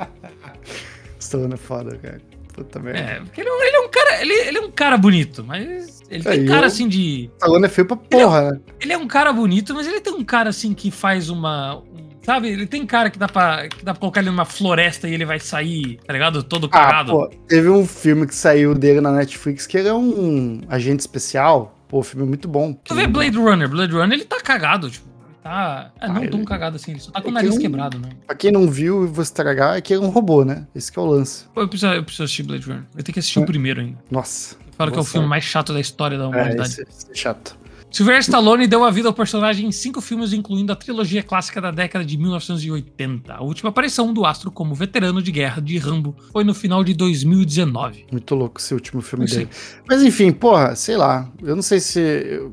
Stallone é foda, cara. Puta merda. É, porque ele, é um- ele é um cara, ele, ele é um cara bonito, mas ele tem Aí, cara eu- assim de, Stallone é feio pra porra, né? ele é um cara bonito, mas ele tem um cara assim que faz uma, um- sabe? Ele tem cara que dá para que dá para colocar ele numa floresta e ele vai sair, tá ligado? Todo Ah, cagado. pô, teve um filme que saiu dele na Netflix que ele é um agente especial. Pô, filme é muito bom. Tu vê Blade Runner, Blade Runner ele tá cagado, tipo, tá, é, não Ah, tão ele- cagado assim, ele só tá com é o que nariz um- quebrado, né? Pra quem não viu e vou estragar, é que ele é um robô, né? Esse que é o lance. Pô, eu preciso, eu preciso assistir Blade Runner. Eu tenho que assistir o primeiro ainda. Nossa. Fala que é o filme mais chato da história da É, humanidade. esse, esse é chato. Sylvester Stallone deu a vida ao personagem em cinco filmes, incluindo a trilogia clássica da década de 1980. A última aparição do astro como veterano de guerra de Rambo foi no final de 2019. Muito louco esse último filme Eu sei. dele. Mas enfim, porra, sei lá. Eu não sei se. Eu,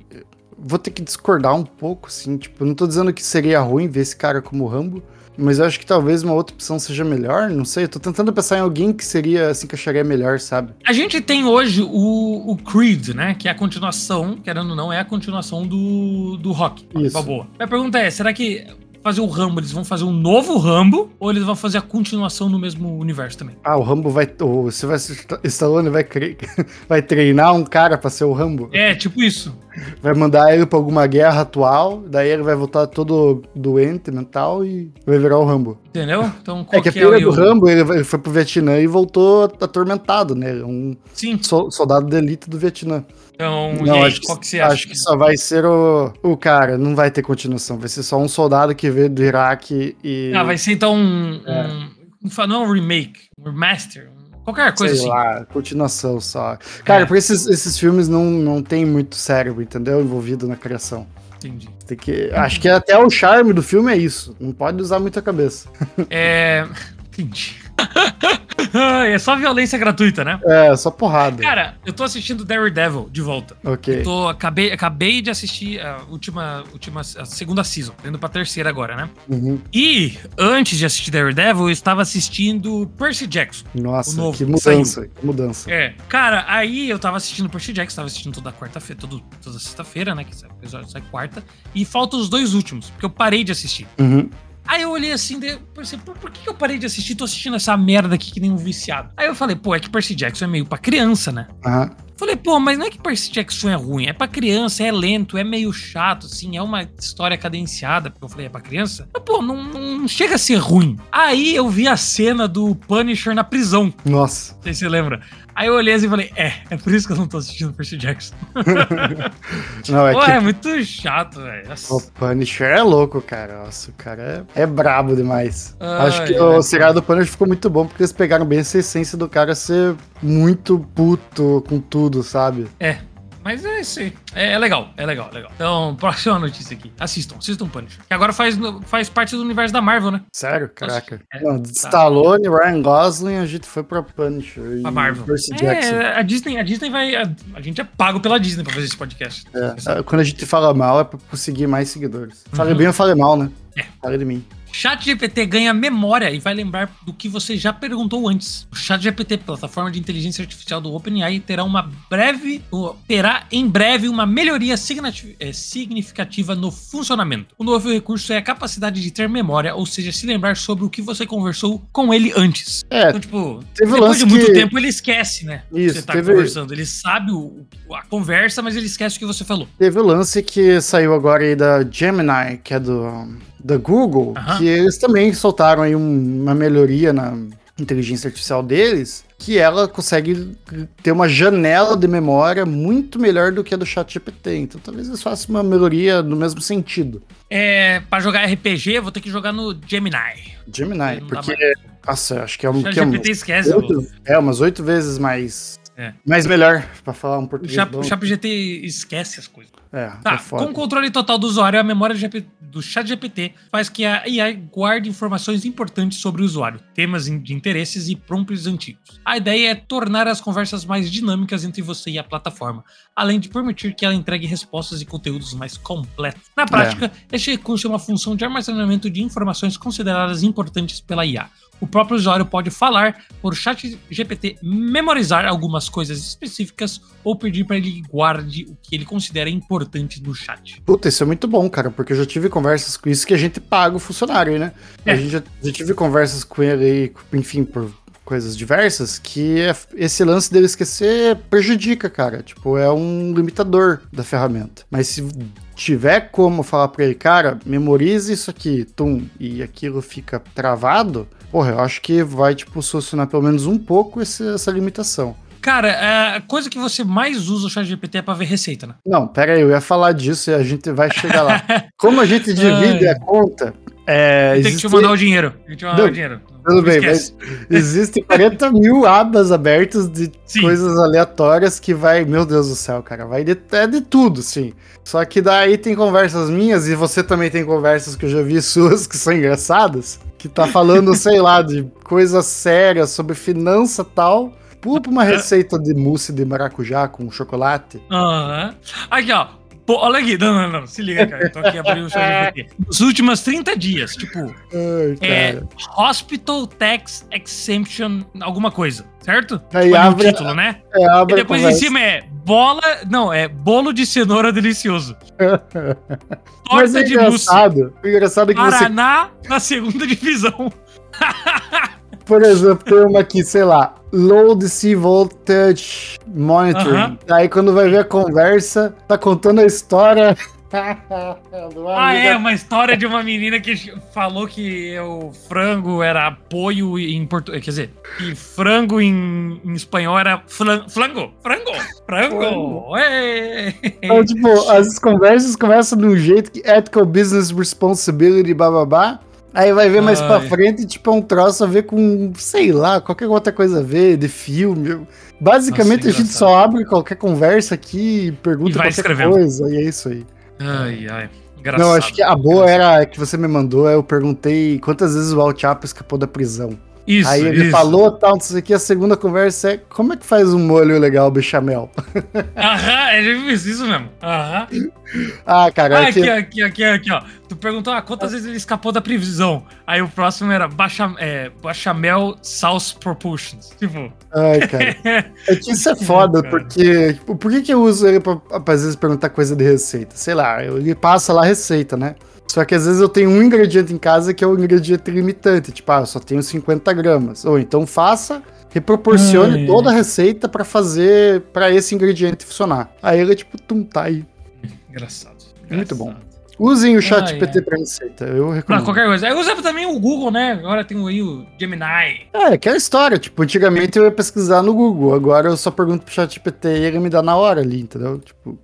vou ter que discordar um pouco, assim. Tipo, não tô dizendo que seria ruim ver esse cara como Rambo. Mas eu acho que talvez uma outra opção seja melhor. Não sei. Eu tô tentando pensar em alguém que seria, se encaixaria melhor, sabe? A gente tem hoje o, o Creed, né? Que é a continuação, querendo ou não, é a continuação do, do Rock. Isso. Balboa. A pergunta é: será que fazer o Rambo, eles vão fazer um novo Rambo ou eles vão fazer a continuação no mesmo universo também? Ah, o Rambo vai. O Sylvester Stallone vai, cre- vai treinar um cara pra ser o Rambo. É, tipo isso. Vai mandar ele pra alguma guerra atual. Daí ele vai voltar todo doente mental e vai virar o Rambo. Entendeu? Então, É qual que a é, o. pira do Rambo, ele foi pro Vietnã e voltou atormentado, né? Um Sim. so- soldado de elite do Vietnã. Então, Não, aí, acho, qual que, você acha? acho que só vai ser o, o cara, não vai ter continuação. Vai ser só um soldado que veio do Iraque e. Ah, vai ser então um. É. um- não um remake, um remaster, qualquer coisa sei assim. lá, continuação só. Cara, É. por esses, esses filmes não, não tem muito cérebro, entendeu? Envolvido na criação. Entendi. Tem que, acho que até o charme do filme é isso. Não pode usar muita cabeça. É. Entendi. é só violência gratuita, né? É, só porrada. Cara, eu tô assistindo Daredevil de volta. ok. Tô, acabei, acabei de assistir a última, última a segunda season, indo pra terceira agora, né? Uhum. E antes de assistir Daredevil, eu estava assistindo Percy Jackson. Nossa, novo que mudança, que mudança. É, cara, aí eu tava assistindo Percy Jackson, tava assistindo toda quarta-feira, toda sexta-feira, né? Que esse episódio sai quarta. E faltam os dois últimos, porque eu parei de assistir. Uhum. Aí eu olhei assim, daí eu pensei, pô, por que eu parei de assistir? Tô assistindo essa merda aqui que nem um viciado. Aí eu falei, pô, é que Percy Jackson é meio pra criança, né? Aham. Falei, pô, mas não é que Percy Jackson é ruim, é pra criança, é lento, é meio chato, assim, é uma história cadenciada, porque eu falei, é pra criança. Mas, pô, não, não chega a ser ruim. Aí eu vi a cena do Punisher na prisão, Nossa. não sei se você lembra. Aí eu olhei assim e falei, é, é por isso que eu não tô assistindo Percy Jackson. Não, é Pô, que é muito chato, velho. O Punisher é louco, cara. Nossa, o cara é, é brabo demais. Ai, Acho que ai. o seriado do Punisher ficou muito bom porque eles pegaram bem essa essência do cara ser muito puto com tudo, sabe? É, mas é isso aí. É, é legal, é legal, é legal. Então, próxima notícia aqui. Assistam, assistam Punisher. Que agora faz, faz parte do universo da Marvel, né? Sério? Caraca. É, Não, tá. Stallone, Ryan Gosling, a gente foi pra Punisher. A e Marvel. Percy Jackson. É, a Disney, a Disney vai. A, a gente é pago pela Disney pra fazer esse podcast. É, quando a gente fala mal é pra conseguir mais seguidores. Fale Uhum. bem ou fale mal, né? É. Fale de mim. Chat GPT ganha memória e vai lembrar do que você já perguntou antes. O Chat GPT, plataforma de inteligência artificial do OpenAI, terá uma breve, terá em breve uma melhoria eh, significativa no funcionamento. O novo recurso é a capacidade de ter memória, ou seja, se lembrar sobre o que você conversou com ele antes. É, Então, tipo, depois de muito que- tempo ele esquece, né? Isso, você tá teve- conversando. Ele sabe o- a conversa, mas ele esquece o que você falou. Teve o lance que saiu agora aí da Gemini, que é do da Google, Aham. que eles também soltaram aí um- uma melhoria na inteligência artificial deles, que ela consegue ter uma janela de memória muito melhor do que a do ChatGPT. Então talvez eles façam uma melhoria no mesmo sentido. É, pra jogar RPG, vou ter que jogar no Gemini. Gemini, porque, nossa, acho que é O um que é, um- GPT esquece. o- oito, é umas oito vezes mais, É. mais melhor, pra falar um O português Chat, bom. o Chat GPT esquece as coisas. É, Tá, é foda. com o controle total do usuário, a memória do Chat GPT faz que a AI guarde informações importantes sobre o usuário, temas de interesses e prompts antigos. A ideia é tornar as conversas mais dinâmicas entre você e a plataforma, além de permitir que ela entregue respostas e conteúdos mais completos. Na prática, este recurso é uma função de armazenamento de informações consideradas importantes pela IA. O próprio usuário pode falar por o chat GPT memorizar algumas coisas específicas ou pedir para ele guarde o que ele considera importante no chat. Puta, isso é muito bom, cara, porque eu já tive conversas com isso que a gente paga o funcionário, né? É. A gente já, já tive conversas com ele aí, enfim, por coisas diversas, que é- esse lance dele esquecer prejudica, cara. Tipo, é um limitador da ferramenta. Mas se tiver como falar pra ele, cara, memorize isso aqui, tum, e aquilo fica travado, porra, eu acho que vai, tipo, solucionar pelo menos um pouco esse- essa limitação. Cara, a coisa que você mais usa o chat GPT é pra ver receita, né? Não, pera aí, eu ia falar disso e a gente vai chegar lá. Como a gente divide a conta, é, Tem que te mandar o dinheiro. Tem que te mandar Não, o dinheiro. Tudo bem, mas existem 40 mil abas abertas de Sim. coisas aleatórias que vai, meu Deus do céu, cara, vai de, é de tudo, sim. Só que daí tem conversas minhas e você também tem conversas que eu já vi suas que são engraçadas, que tá falando, sei lá, de coisas sérias sobre finança e tal. Pula pra uma receita de mousse de maracujá com chocolate. Aham. Aqui, ó. Pô, olha aqui. Não, não, não. Se liga, cara. Eu tô aqui abrindo o chat GPT. Nos últimos 30 dias, tipo, Ai, é. Hospital Tax Exemption, alguma coisa, certo? Aí Tipo, abre- o título, né? É, E abre a depois em cima é bola. Não, é bolo de cenoura delicioso. Torta é de mousse. engraçado. O engraçado é que você Paraná na segunda divisão. Por exemplo, tem uma aqui, sei lá, Low DC Voltage Monitoring. Aham. Aí quando vai ver a conversa, tá contando a história. Ah, amiga- é, uma história de uma menina que falou que o frango era apoio em português. Quer dizer, que frango em, em espanhol era flan, flango. Frango! Frango! Frango. Ê! Então, tipo, as conversas começam de um jeito que ethical business responsibility, bababá. Aí vai ver mais pra Ai. frente, tipo, é um troço a ver com, sei lá, qualquer outra coisa a ver, de filme. Basicamente, Nossa, a gente engraçado. só abre qualquer conversa aqui, E pergunta qualquer escrevendo. coisa, e é isso aí. Ai, ai. Engraçado. Não, acho que a boa era a que você me mandou. Eu perguntei quantas vezes o Al Chapo escapou da prisão. Isso, Aí ele isso. falou tal, não sei o que. A segunda conversa é como é que faz um molho legal bechamel? Aham, é isso isso mesmo. Aham. Ah, cara, Ah, aqui, aqui, aqui, aqui, ó. Tu perguntou ah, quantas vezes ele escapou da previsão. Aí o próximo era Bacha, é, Bachamel Sauce Proportions. Tipo. ai, cara. É que isso é foda, porque. Tipo, por que, que eu uso ele pra, pra, às vezes, perguntar coisa de receita? Sei lá, ele passa lá a receita, né? Só que às vezes eu tenho um ingrediente em casa que é o ingrediente limitante. Tipo, ah, eu só tenho 50 gramas. Ou então faça, reproporcione Ai. toda a receita pra fazer, pra esse ingrediente funcionar. Aí ele, tipo, tum, tá aí. Engraçado. Muito engraçado. Usem o chat Ai, PT ai. pra receita, eu Pra recomendo. qualquer coisa. Eu usava também o Google, né? Agora tem aí o Gemini. É, aquela história, tipo, antigamente eu ia pesquisar no Google, agora eu só pergunto pro chat GPT e ele me dá na hora ali, entendeu? Tipo,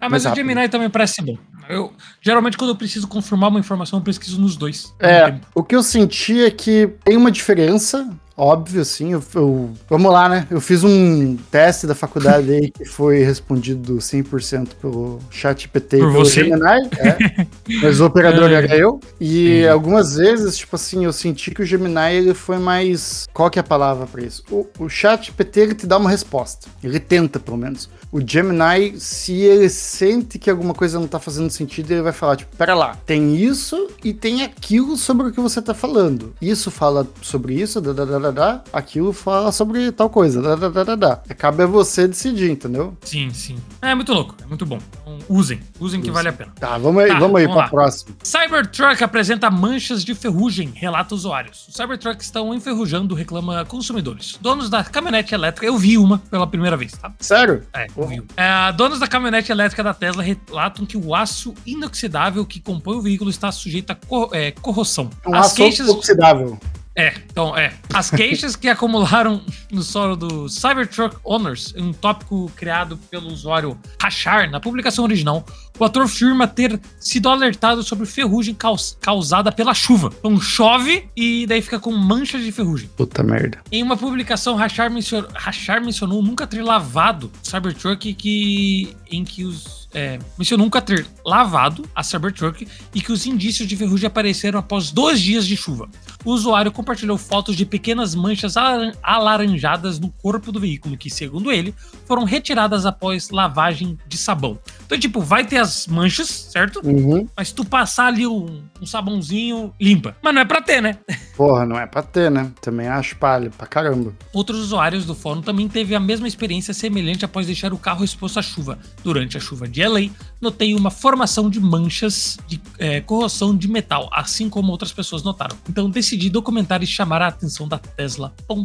Ah, mas o. Gemini também parece bom. Eu, geralmente, quando eu preciso confirmar uma informação, eu pesquiso nos dois. É, o que eu senti é que tem uma diferença óbvio, assim. Eu, eu- vamos lá, né? Eu fiz um teste da faculdade aí que foi respondido 100% pelo chat PT e Por pelo você? Gemini. é. Mas o operador É. era eu. E Entendi. algumas vezes, tipo assim, eu senti que o Gemini ele foi mais. Qual que é a palavra pra isso? O, o chat PT ele te dá uma resposta. Ele tenta, pelo menos. O Gemini, se ele sente que alguma coisa não tá fazendo sentido, ele vai falar, tipo, pera lá, tem isso e tem aquilo sobre o que você tá falando. Isso fala sobre isso, da, da, da, da, da. aquilo fala sobre tal coisa, da, da, da, da, da. Acaba é você decidir, entendeu? Sim, sim. É muito louco, é muito bom. Então, usem, usem que vale a pena. Tá, vamos aí, Tá, vamos aí vamos pra lá. próxima. Cybertruck apresenta manchas de ferrugem, relata usuários. Os Cybertrucks estão enferrujando, reclama consumidores. Donos da caminhonete elétrica, eu vi uma pela primeira vez, tá? Sério? É, eu vi. É, donos da caminhonete elétrica da Tesla relatam que o aço inoxidável que compõe o veículo está sujeito a cor- é, corrosão. Um As aço queixas. oxidável. É, então, é. As queixas que acumularam no solo do Cybertruck Owners, um tópico criado pelo usuário Rachar na publicação original, o ator afirma ter sido alertado sobre ferrugem caus- causada pela chuva. Então chove e daí fica com manchas de ferrugem. Puta merda. Em uma publicação, Rachar mencionou, Rachar mencionou nunca ter lavado Cybertruck que, em que os. é, mencionou nunca ter lavado a Cybertruck e que os indícios de ferrugem apareceram após dois dias de chuva. O usuário compartilhou fotos de pequenas manchas alaran- alaranjadas no corpo do veículo, que, segundo ele, foram retiradas após lavagem de sabão. Então, tipo, vai ter as manchas, certo? Uhum. Mas tu passar ali um, um sabãozinho, limpa. Mas não é pra ter, né? Porra, não é pra ter, né? Também acho palha pra caramba. Outros usuários do fórum também teve a mesma experiência semelhante após deixar o carro exposto à chuva. Durante a chuva de LA, notei uma formação de manchas de é, corrosão de metal, assim como outras pessoas notaram. Então decidi documentar e chamar a atenção da Tesla.com.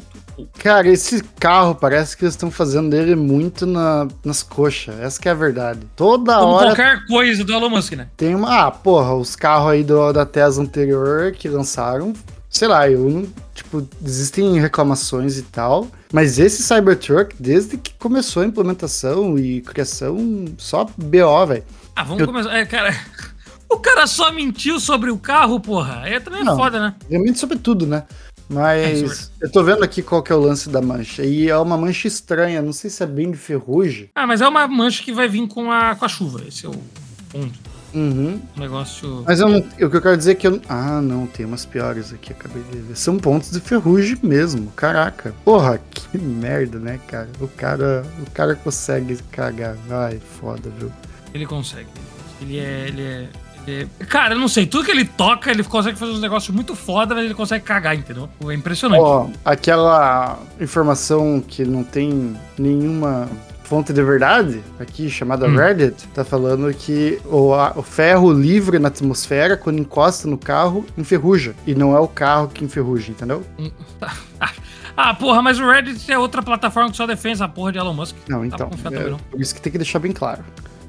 Cara, esse carro parece que eles estão fazendo dele muito na- nas coxas. Essa que é a verdade. Toda Como hora qualquer coisa do Elon Musk, né? tem uma. Ah, porra, os carros aí do, da Tesla anterior que lançaram. Sei lá, eu não. Tipo, existem reclamações e tal. Mas esse Cybertruck, desde que começou a implementação e criação, só BO, velho. Ah, vamos Eu- começar. É, cara. O cara só mentiu sobre o carro, porra. Aí também é Não. foda, né? Realmente sobre tudo, né? É, Mas sobre- eu tô vendo aqui qual que é o lance da mancha. E é uma mancha estranha, não sei se é bem de ferrugem. Ah, mas é uma mancha que vai vir com a, com a chuva. Esse é o ponto. Uhum. O negócio. Mas eu não, o que eu quero dizer é que eu. Ah, não, tem umas piores aqui, acabei de ver. São pontos de ferrugem mesmo. Caraca. Porra, que merda, né, cara? O cara, o cara consegue cagar. Ai, foda, viu? Ele consegue. Ele é. Ele é. ele é- Cara, eu não sei. Tudo que ele toca, ele consegue fazer uns negócios muito foda, mas ele consegue cagar, entendeu? É impressionante. Ó, aquela informação que não tem nenhuma fonte de verdade, aqui chamada Hum. Reddit, tá falando que o, a- o ferro livre na atmosfera, quando encosta no carro, enferruja. E não é o carro que enferruja, entendeu? Ah, porra, mas o Reddit é outra plataforma que só defende essa porra de Elon Musk. Não, Dá então. confiar é por isso que tem que deixar bem claro.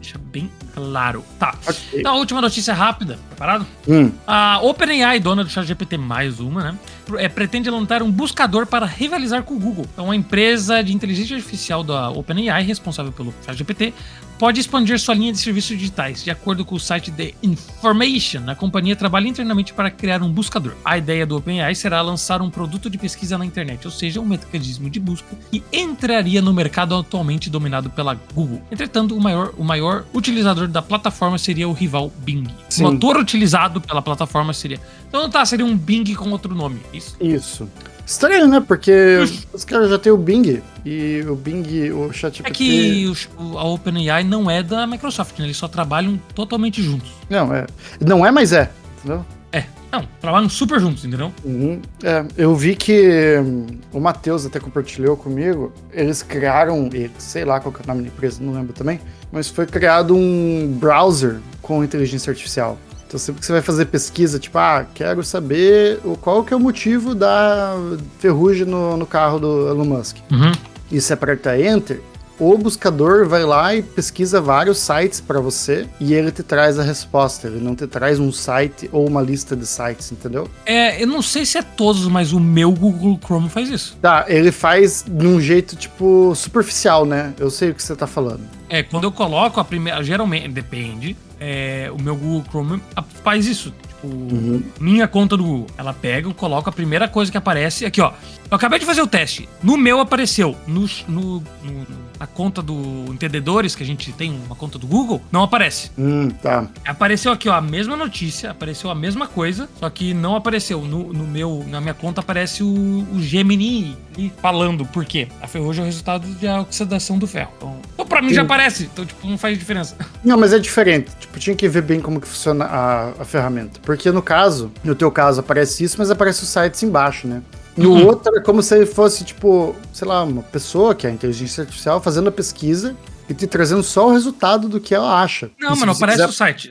Deixa bem claro. Tá. Ok. Então, a última notícia rápida. Preparado? Hum, A OpenAI, dona do ChatGPT, mais uma, né? É, pretende lançar um buscador para rivalizar com o Google. Então, a empresa de inteligência artificial da OpenAI, responsável pelo ChatGPT, pode expandir sua linha de serviços digitais. De acordo com o site The Information, a companhia trabalha internamente para criar um buscador. A ideia do OpenAI será lançar um produto de pesquisa na internet, ou seja, um mecanismo de busca que entraria no mercado atualmente dominado pela Google. Entretanto, o maior, o maior utilizador da plataforma seria o rival Bing. Sim. O motor utilizado pela plataforma seria. Então tá, seria um Bing com outro nome. Isso. isso. Estranho, né? Porque Ux. os caras já têm o Bing. E o Bing, o ChatGPT... É que o- a OpenAI não é da Microsoft, né? Eles só trabalham totalmente juntos. Não, é. Não é, mas é. Entendeu? É, não, trabalham super juntos, entendeu? Uhum. É, eu vi que hum, o Matheus até compartilhou comigo. Eles criaram, sei lá qual que é o nome da empresa, não lembro também. Mas foi criado um browser com inteligência artificial. Então sempre que você vai fazer pesquisa, tipo, ah, quero saber o, qual que é o motivo da ferrugem no, no carro do Elon Musk. Uhum. E você aperta Enter, o buscador vai lá e pesquisa vários sites para você e ele te traz a resposta. Ele não te traz um site ou uma lista de sites, entendeu? É, eu não sei se é todos, mas o meu Google Chrome faz isso. Tá, ele faz de um jeito, tipo, superficial, né? Eu sei o que você tá falando. É, quando eu coloco a primeira. Geralmente, depende. é, o meu Google Chrome faz isso. O, Uhum. Minha conta do Google. Ela pega, eu coloco a primeira coisa que aparece. Aqui, ó. Eu acabei de fazer o teste. No meu apareceu. No, no- no- na conta do Entendedores, que a gente tem uma conta do Google, não aparece. Hum, tá. Apareceu aqui, ó, a mesma notícia, apareceu a mesma coisa, só que não apareceu. No, no meu, na minha conta aparece o, o Gemini falando por quê. A ferrugem é o resultado de oxidação do ferro. Então, então pra mim já Sim. aparece. Então, tipo, não faz diferença. Não, mas é diferente. Tipo, tinha que ver bem como que funciona a, a ferramenta. Porque no caso, no teu caso aparece isso, mas aparece os sites embaixo, né? No Uhum. outro é como se fosse, tipo, sei lá, uma pessoa que é a inteligência artificial fazendo a pesquisa e te trazendo só o resultado do que ela acha. Não, E mas não aparece quiser- o site.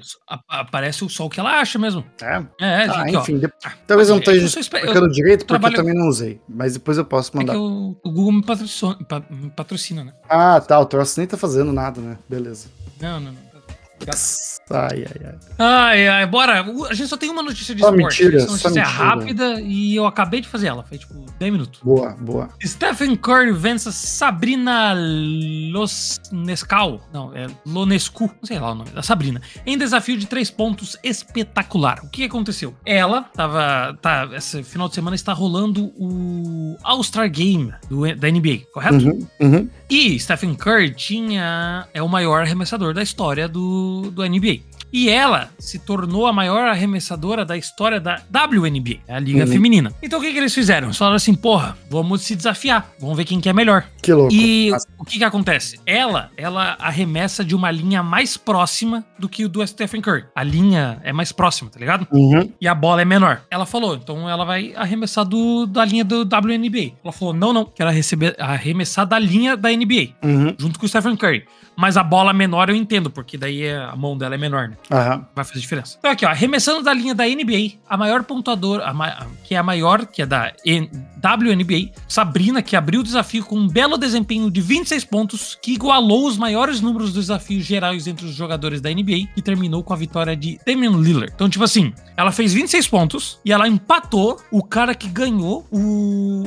Aparece só o que ela acha mesmo. É? É, Ah, aqui, ó. enfim, de- talvez eu não é eu esteja eu explicando direito, porque trabalho- eu também não usei. Mas depois eu posso É mandar. que o, o Google me patrocina, pa- me patrocina, né? Ah, tá, o troço nem tá fazendo nada, né? Beleza. Não, não, não. Ai, ai, ai. Ai, ai, bora. A gente só tem uma notícia de Só esporte. mentira, Essa notícia só é mentira. rápida e eu acabei de fazer ela. Faz tipo 10 minutos. Boa, boa. Stephen Curry vence Sabrina Losnescal. Não, é Lonescu. Não sei lá o nome da Sabrina. Em desafio de três pontos espetacular. O que aconteceu? Ela tava. Tá, esse final de semana está rolando o All-Star Game do, da NBA, correto? Uhum, uhum. E Stephen Curry tinha é o maior arremessador da história do, do NBA. E ela se tornou a maior arremessadora da história da WNBA, a Liga Uhum. Feminina. Então o que, que eles fizeram? Eles falaram assim, porra, vamos se desafiar, vamos ver quem que é melhor. Que louco. E Nossa. o que que acontece? Ela, ela arremessa de uma linha mais próxima do que o do Stephen Curry. A linha é mais próxima, tá ligado? Uhum. e a bola é menor. Ela falou, então ela vai arremessar do, da linha do WNBA. Ela falou, não, não, quero receber, arremessar da linha da NBA, Uhum. junto com o Stephen Curry. Mas a bola menor eu entendo, porque daí é- a mão dela é menor, né? Aham. Vai fazer diferença. Então aqui, ó, arremessando da linha da NBA, a maior pontuadora, a ma- que é a maior, que é da N- WNBA, Sabrina, que abriu o desafio com um belo desempenho de 26 pontos, que igualou os maiores números dos desafios gerais entre os jogadores da NBA, e terminou com a vitória de Damian Lillard. Então, tipo assim, ela fez 26 pontos e ela empatou o cara que ganhou o,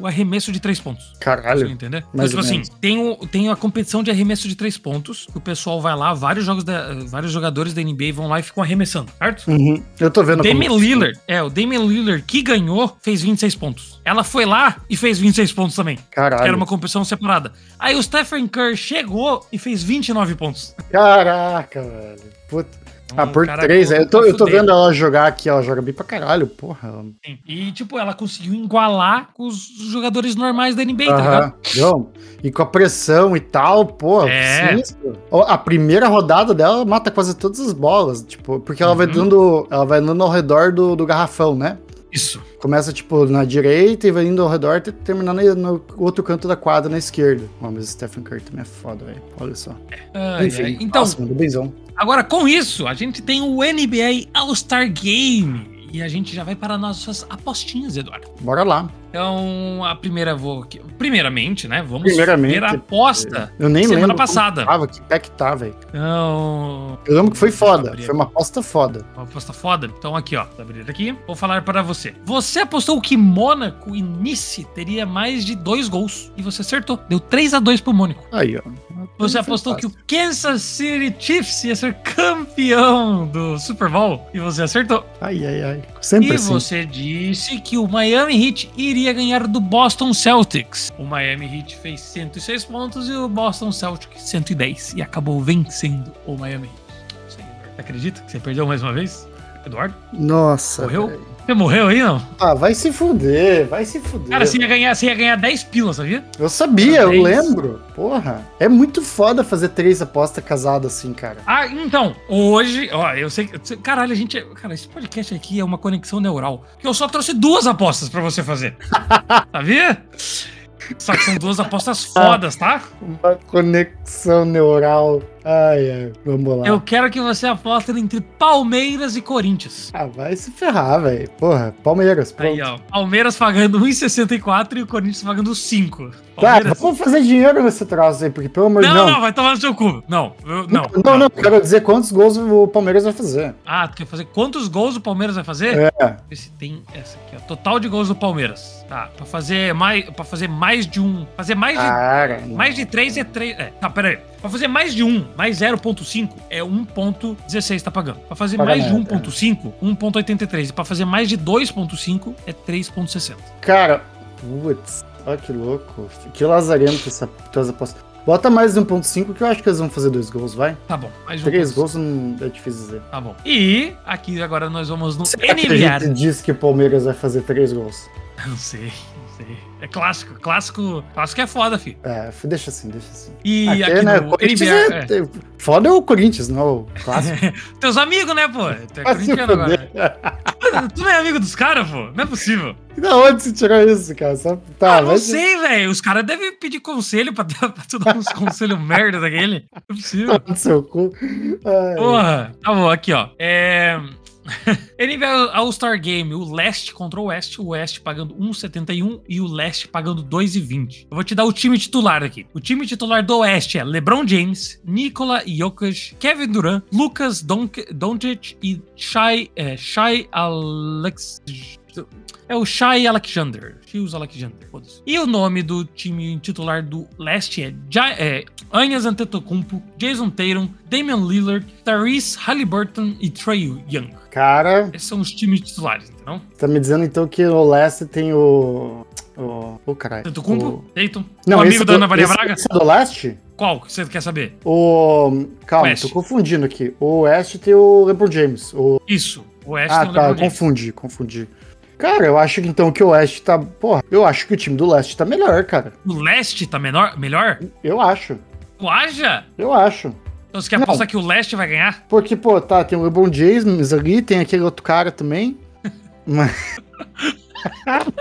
o arremesso de 3 pontos. Caralho. entender? Então, Mais tipo assim, tem, o, tem a competição de arremesso de três pontos, que o pessoal vai lá, vários jogos da, vários jogadores da NBA vão lá e ficam arremessando, certo? Uhum. Eu tô vendo Damian como- Lillard, é, o Damian Lillard que ganhou fez 26 pontos. Ela foi lá e fez 26 pontos também. Caralho. era uma competição separada. Aí o Stephen Curry chegou e fez 29 pontos. Caraca, velho. Puta. Ah, por três. colocou Eu tô, eu tô vendo ela jogar aqui, ela joga bem pra caralho, porra. E, tipo, ela conseguiu igualar com os jogadores normais da NBA, tá ligado? Não, E com a pressão e tal, pô, É. sinistro. A primeira rodada dela mata quase todas as bolas, tipo, porque ela vai Uhum. dando. Ela vai andando ao redor do, do garrafão, né? Isso. Começa, tipo, na direita e vai indo ao redor até terminar no, outro canto da quadra, na esquerda. Ó, mas o Stephen Curry também é foda, velho. Olha só. Ai, Enfim, ai. Então, nossa, mandou benzão. Agora, com isso, a gente tem o NBA All-Star Game. E a gente já vai para nossas apostinhas, Eduardo. Bora lá. Então, a primeira vou. Primeiramente, né? Vamos Primeiramente, ver a aposta. Eu nem Semana lembro. como passada. Tava, que pé que tá, velho. Então. Eu lembro que foi foda. Foi uma aposta foda. Uma aposta foda. Então, aqui, ó. Vou abrir aqui. Vou falar para você. Você apostou que Mônaco e Nice teria mais de dois gols. E você acertou. Deu 3 a 2 pro Mônaco. Aí, ó. Você apostou que o Kansas City Chiefs ia ser campeão do Super Bowl. E você acertou. Ai, ai, ai. Sempre E assim. você disse que o Miami Heat iria ganhar do Boston Celtics. O Miami Heat fez 106 pontos e o Boston Celtics 110. E acabou vencendo o Miami Heat. Você acredita que você perdeu mais uma vez? Eduardo? Nossa. Morreu? Você morreu aí, não? Ah, vai se fuder, vai se fuder. Cara, você ia ganhar, você ia ganhar 10 pilas, sabia? Eu sabia, eu lembro. Porra. É muito foda fazer três apostas casadas assim, cara. Ah, então, hoje, ó, eu sei que. Caralho, a gente. Cara, esse podcast aqui é uma conexão neural. Que eu só trouxe duas apostas pra você fazer. Sabia? Só que são duas apostas fodas, tá? Uma conexão neural. Ai, ai. Vamos lá. Eu quero que você aposte entre Palmeiras e Corinthians. Ah, vai se ferrar, velho. Porra, Palmeiras. Pronto. Aí, ó. Palmeiras pagando 1,64 e o Corinthians pagando 5. Tá, Palmeiras... vamos fazer dinheiro nesse troço aí, porque pelo amor de não, Deus. não, vai tomar no seu cu. Não, eu- não. não, não, quero dizer quantos gols o Palmeiras vai fazer. Ah, tu quer fazer quantos gols o Palmeiras vai fazer? É. Ver se tem essa aqui, ó. Total de gols do Palmeiras. Tá, pra fazer mais, pra fazer mais de um. Fazer mais de. Cara. Mais de três é três. É, tá, pera aí. Pra fazer mais de um mais 0.5 é 1.16 tá pagando. Pra fazer Paga mais de nada, 1.5, 1.83. E pra fazer mais de 2.5 é 3.60. Cara, putz, olha que louco. Que lazarento essa tuas apostas. Bota mais de 1.5 que eu acho que eles vão fazer dois gols, vai? Tá bom, mais Três 1.5. gols não é difícil dizer. Tá bom. E aqui agora nós vamos no Será que a gente diz que o Palmeiras vai fazer três gols? Não sei, não sei. É clássico, clássico. Clássico é foda, fi. É, deixa assim, deixa assim. E Aqui, aqui né? no Corinthians NBR. é, Foda é o Corinthians, não o clássico. é, teus amigos, né, pô? Tu é corintiano agora. Tu não é amigo dos caras, pô? Não é possível. Da onde você tirou isso, cara? Só, tá, ah, não vai- sei, velho. Os caras devem pedir conselho pra, pra tu dar uns conselhos merda daquele. Não é possível. seu cu. Ai, Porra, tá bom, aqui ó. É. NBL All-Star Game, o leste contra o oeste, o oeste pagando 1,71 e o leste pagando 2,20. Eu vou te dar o time titular aqui. O time titular do oeste é LeBron James, Nikola Jokic, Kevin Durant, Lucas Doncic e Shai, é, Shai Alex... É o Shai Alexander. Shields Alexander. E o nome do time titular do leste é, ja é Anhas Antetokounmpo, Jason Tatum, Damian Lillard, Therese Halliburton e Trey Young. Cara, Esses são os times titulares, entendeu? tá me dizendo então que no leste tem o. O. O caralho. Antetokounmpo, O... Tatum, Não, o amigo da Ana Maria esse- Braga. esse é do leste? Qual que você quer saber? O. Calma, tô confundindo aqui. O oeste tem o LeBron James. O... Isso, o Oeste Ah, tem o tá, LeBron James. confundi, confundi. Cara, eu acho que então que o oeste tá. Porra, eu acho que o time do leste tá melhor, cara. O leste tá menor, melhor? Eu acho. Tu acha? Eu acho. Então você quer Não. apostar que o leste vai ganhar? Porque, pô, tá, tem o LeBron James ali, tem aquele outro cara também. Mas.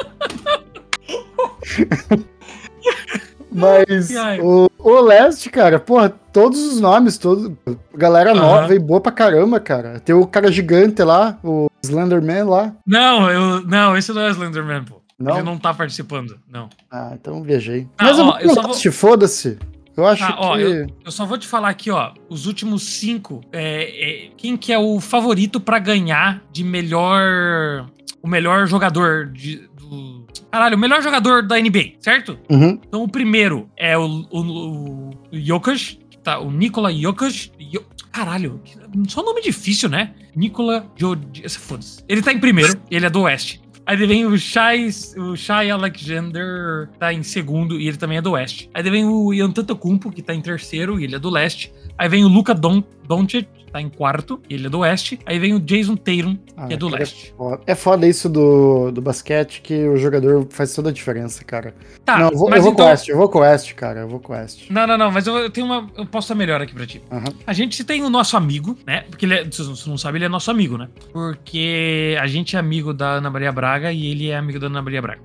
Mas o, o Leste, cara, porra, todos os nomes, todo, galera nova e boa pra caramba, cara. Tem o cara gigante lá, o Slenderman lá. Não, eu, não, esse não é o Slenderman, pô. Não? Ele não tá participando, não. Ah, então viajei. Ah, Mas eu, ó, eu pro vou- foda-se. Eu acho Tá, que. ó, eu só vou te falar aqui, ó, os últimos cinco, é, é, quem que é o favorito pra ganhar de melhor, o melhor jogador de, do, caralho, o melhor jogador da NBA, certo? Uhum. Então o primeiro é o, o, o, Jokic, tá, o Nikola Jokic, Jo- caralho, só nome difícil, né? Nikola Jokic, foda-se. Ele tá em primeiro, ele é do Oeste. Aí vem o Shai, o Shai Alexander, tá em segundo e ele também é do Oeste. Aí vem o Ian Antetokounmpo, que tá em terceiro e ele é do Leste. Aí vem o Luka Don, Doncic, tá em quarto, ele é do Oeste. Aí vem o Jason Tatum, Ah, que é do cara, Leste. foda. É foda isso do, do basquete que o jogador faz toda a diferença, cara. Tá, não, eu vou, eu vou então... com o Oeste, eu vou com o Oeste, cara. Eu vou com o Oeste. Não, não, não, mas eu, eu tenho uma. Eu posso estar melhor aqui pra ti. Aham. A gente tem o nosso amigo, né? Porque ele é, se você não sabe, ele é nosso amigo, né? Porque a gente é amigo da Ana Maria Braga e ele é amigo da Ana Maria Braga.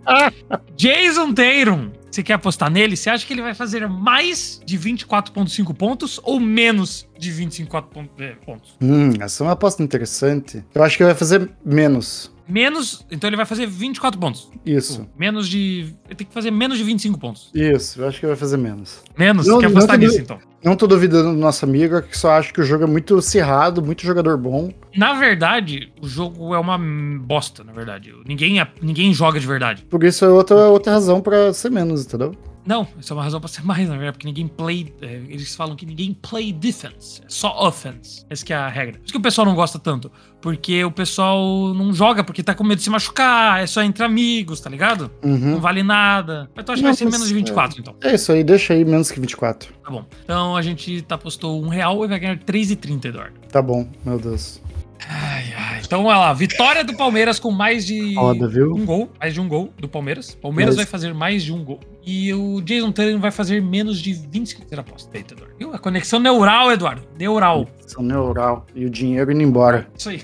Jason Tatum, você quer apostar nele? Você acha que ele vai fazer mais de 24,5 pontos ou menos de 25 pon- é, pontos? Hum, essa é uma aposta interessante. Eu acho que vai fazer menos. Menos. Então ele vai fazer 24 pontos. Isso. Menos de. Ele tem que fazer menos de 25 pontos. Isso, eu acho que vai fazer menos. Menos? Não, quer apostar nisso, então? Não tô duvidando do nosso amigo, é que só acho que o jogo é muito acirrado, muito jogador bom. Na verdade, o jogo é uma bosta, na verdade. Ninguém, é- ninguém joga de verdade. Por isso é outra, outra razão pra ser menos, entendeu? Não, isso é uma razão pra ser mais, na verdade, porque ninguém play. é, eles falam que ninguém play defense, é só offense. Essa que é a regra. Por isso que o pessoal não gosta tanto. Porque o pessoal não joga porque tá com medo de se machucar, é só entre amigos, tá ligado? Não Uhum. vale nada. Mas tu acha que Não, vai ser menos de 24, então. É isso aí, deixa aí menos que 24. Tá bom. Então a gente tá postou um real e vai ganhar 3,30, Eduardo. Tá bom, meu Deus. Ai, ai. Então, olha lá. Vitória do Palmeiras com mais de Foda, viu? um gol. Mais de um gol do Palmeiras. Palmeiras Mas- vai fazer mais de um gol. E o Jason Tatum vai fazer menos de 25. Você aposta. Eita, Eduardo. Viu? A conexão neural, Eduardo. Neural. São neural. E o dinheiro indo embora. Isso aí.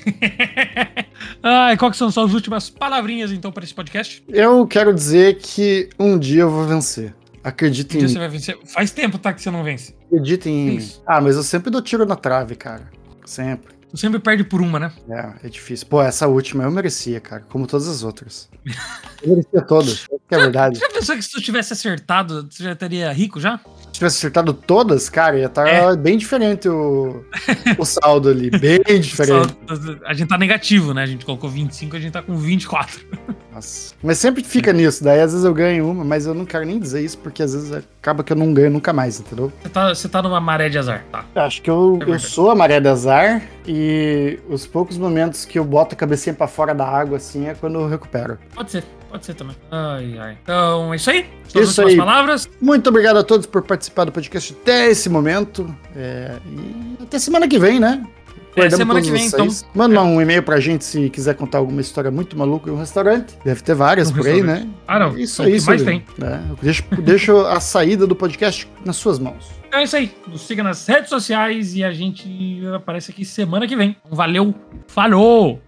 ai, qual que são suas últimas palavrinhas, então, para esse podcast? Eu quero dizer que um dia eu vou vencer. Acreditem Um em dia mim. você vai vencer. Faz tempo, tá, que você não vence. Acreditem em mim. Isso. Ah, mas eu sempre dou tiro na trave, cara. Sempre. Tu sempre perde por uma, né? É, é difícil. Pô, essa última eu merecia, cara. Como todas as outras. Eu merecia todas. É que é verdade. Você já pensou que se tu tivesse acertado, você já estaria rico já? Se tivesse acertado todas, cara, ia estar É. bem diferente o, o saldo ali. Bem diferente. Só- a gente tá negativo, né? A gente colocou 25, a gente tá com 24. Nossa. Mas sempre fica nisso. Daí às vezes eu ganho uma, mas eu não quero nem dizer isso, porque às vezes acaba que eu não ganho nunca mais, entendeu? Você tá, você tá numa maré de azar, tá? Acho que eu, É eu sou a maré de azar e os poucos momentos que eu boto a cabecinha pra fora da água, assim, é quando eu recupero. Pode ser, pode ser também. Ai, ai. Então, é isso aí. Todas Isso as suas aí. palavras. Muito obrigado a todos por participar do podcast até esse momento. É, e até semana que vem, né? Acordamos semana que vem, vocês. Manda um e-mail pra gente se quiser contar alguma história muito maluca em um restaurante. Deve ter várias Um por aí, né? Ah, não. Isso aí, que mais Silvio. É, deixo, deixo a saída do podcast nas suas mãos. Então é isso aí. Nos siga nas redes sociais e a gente aparece aqui semana que vem. Valeu. Falou!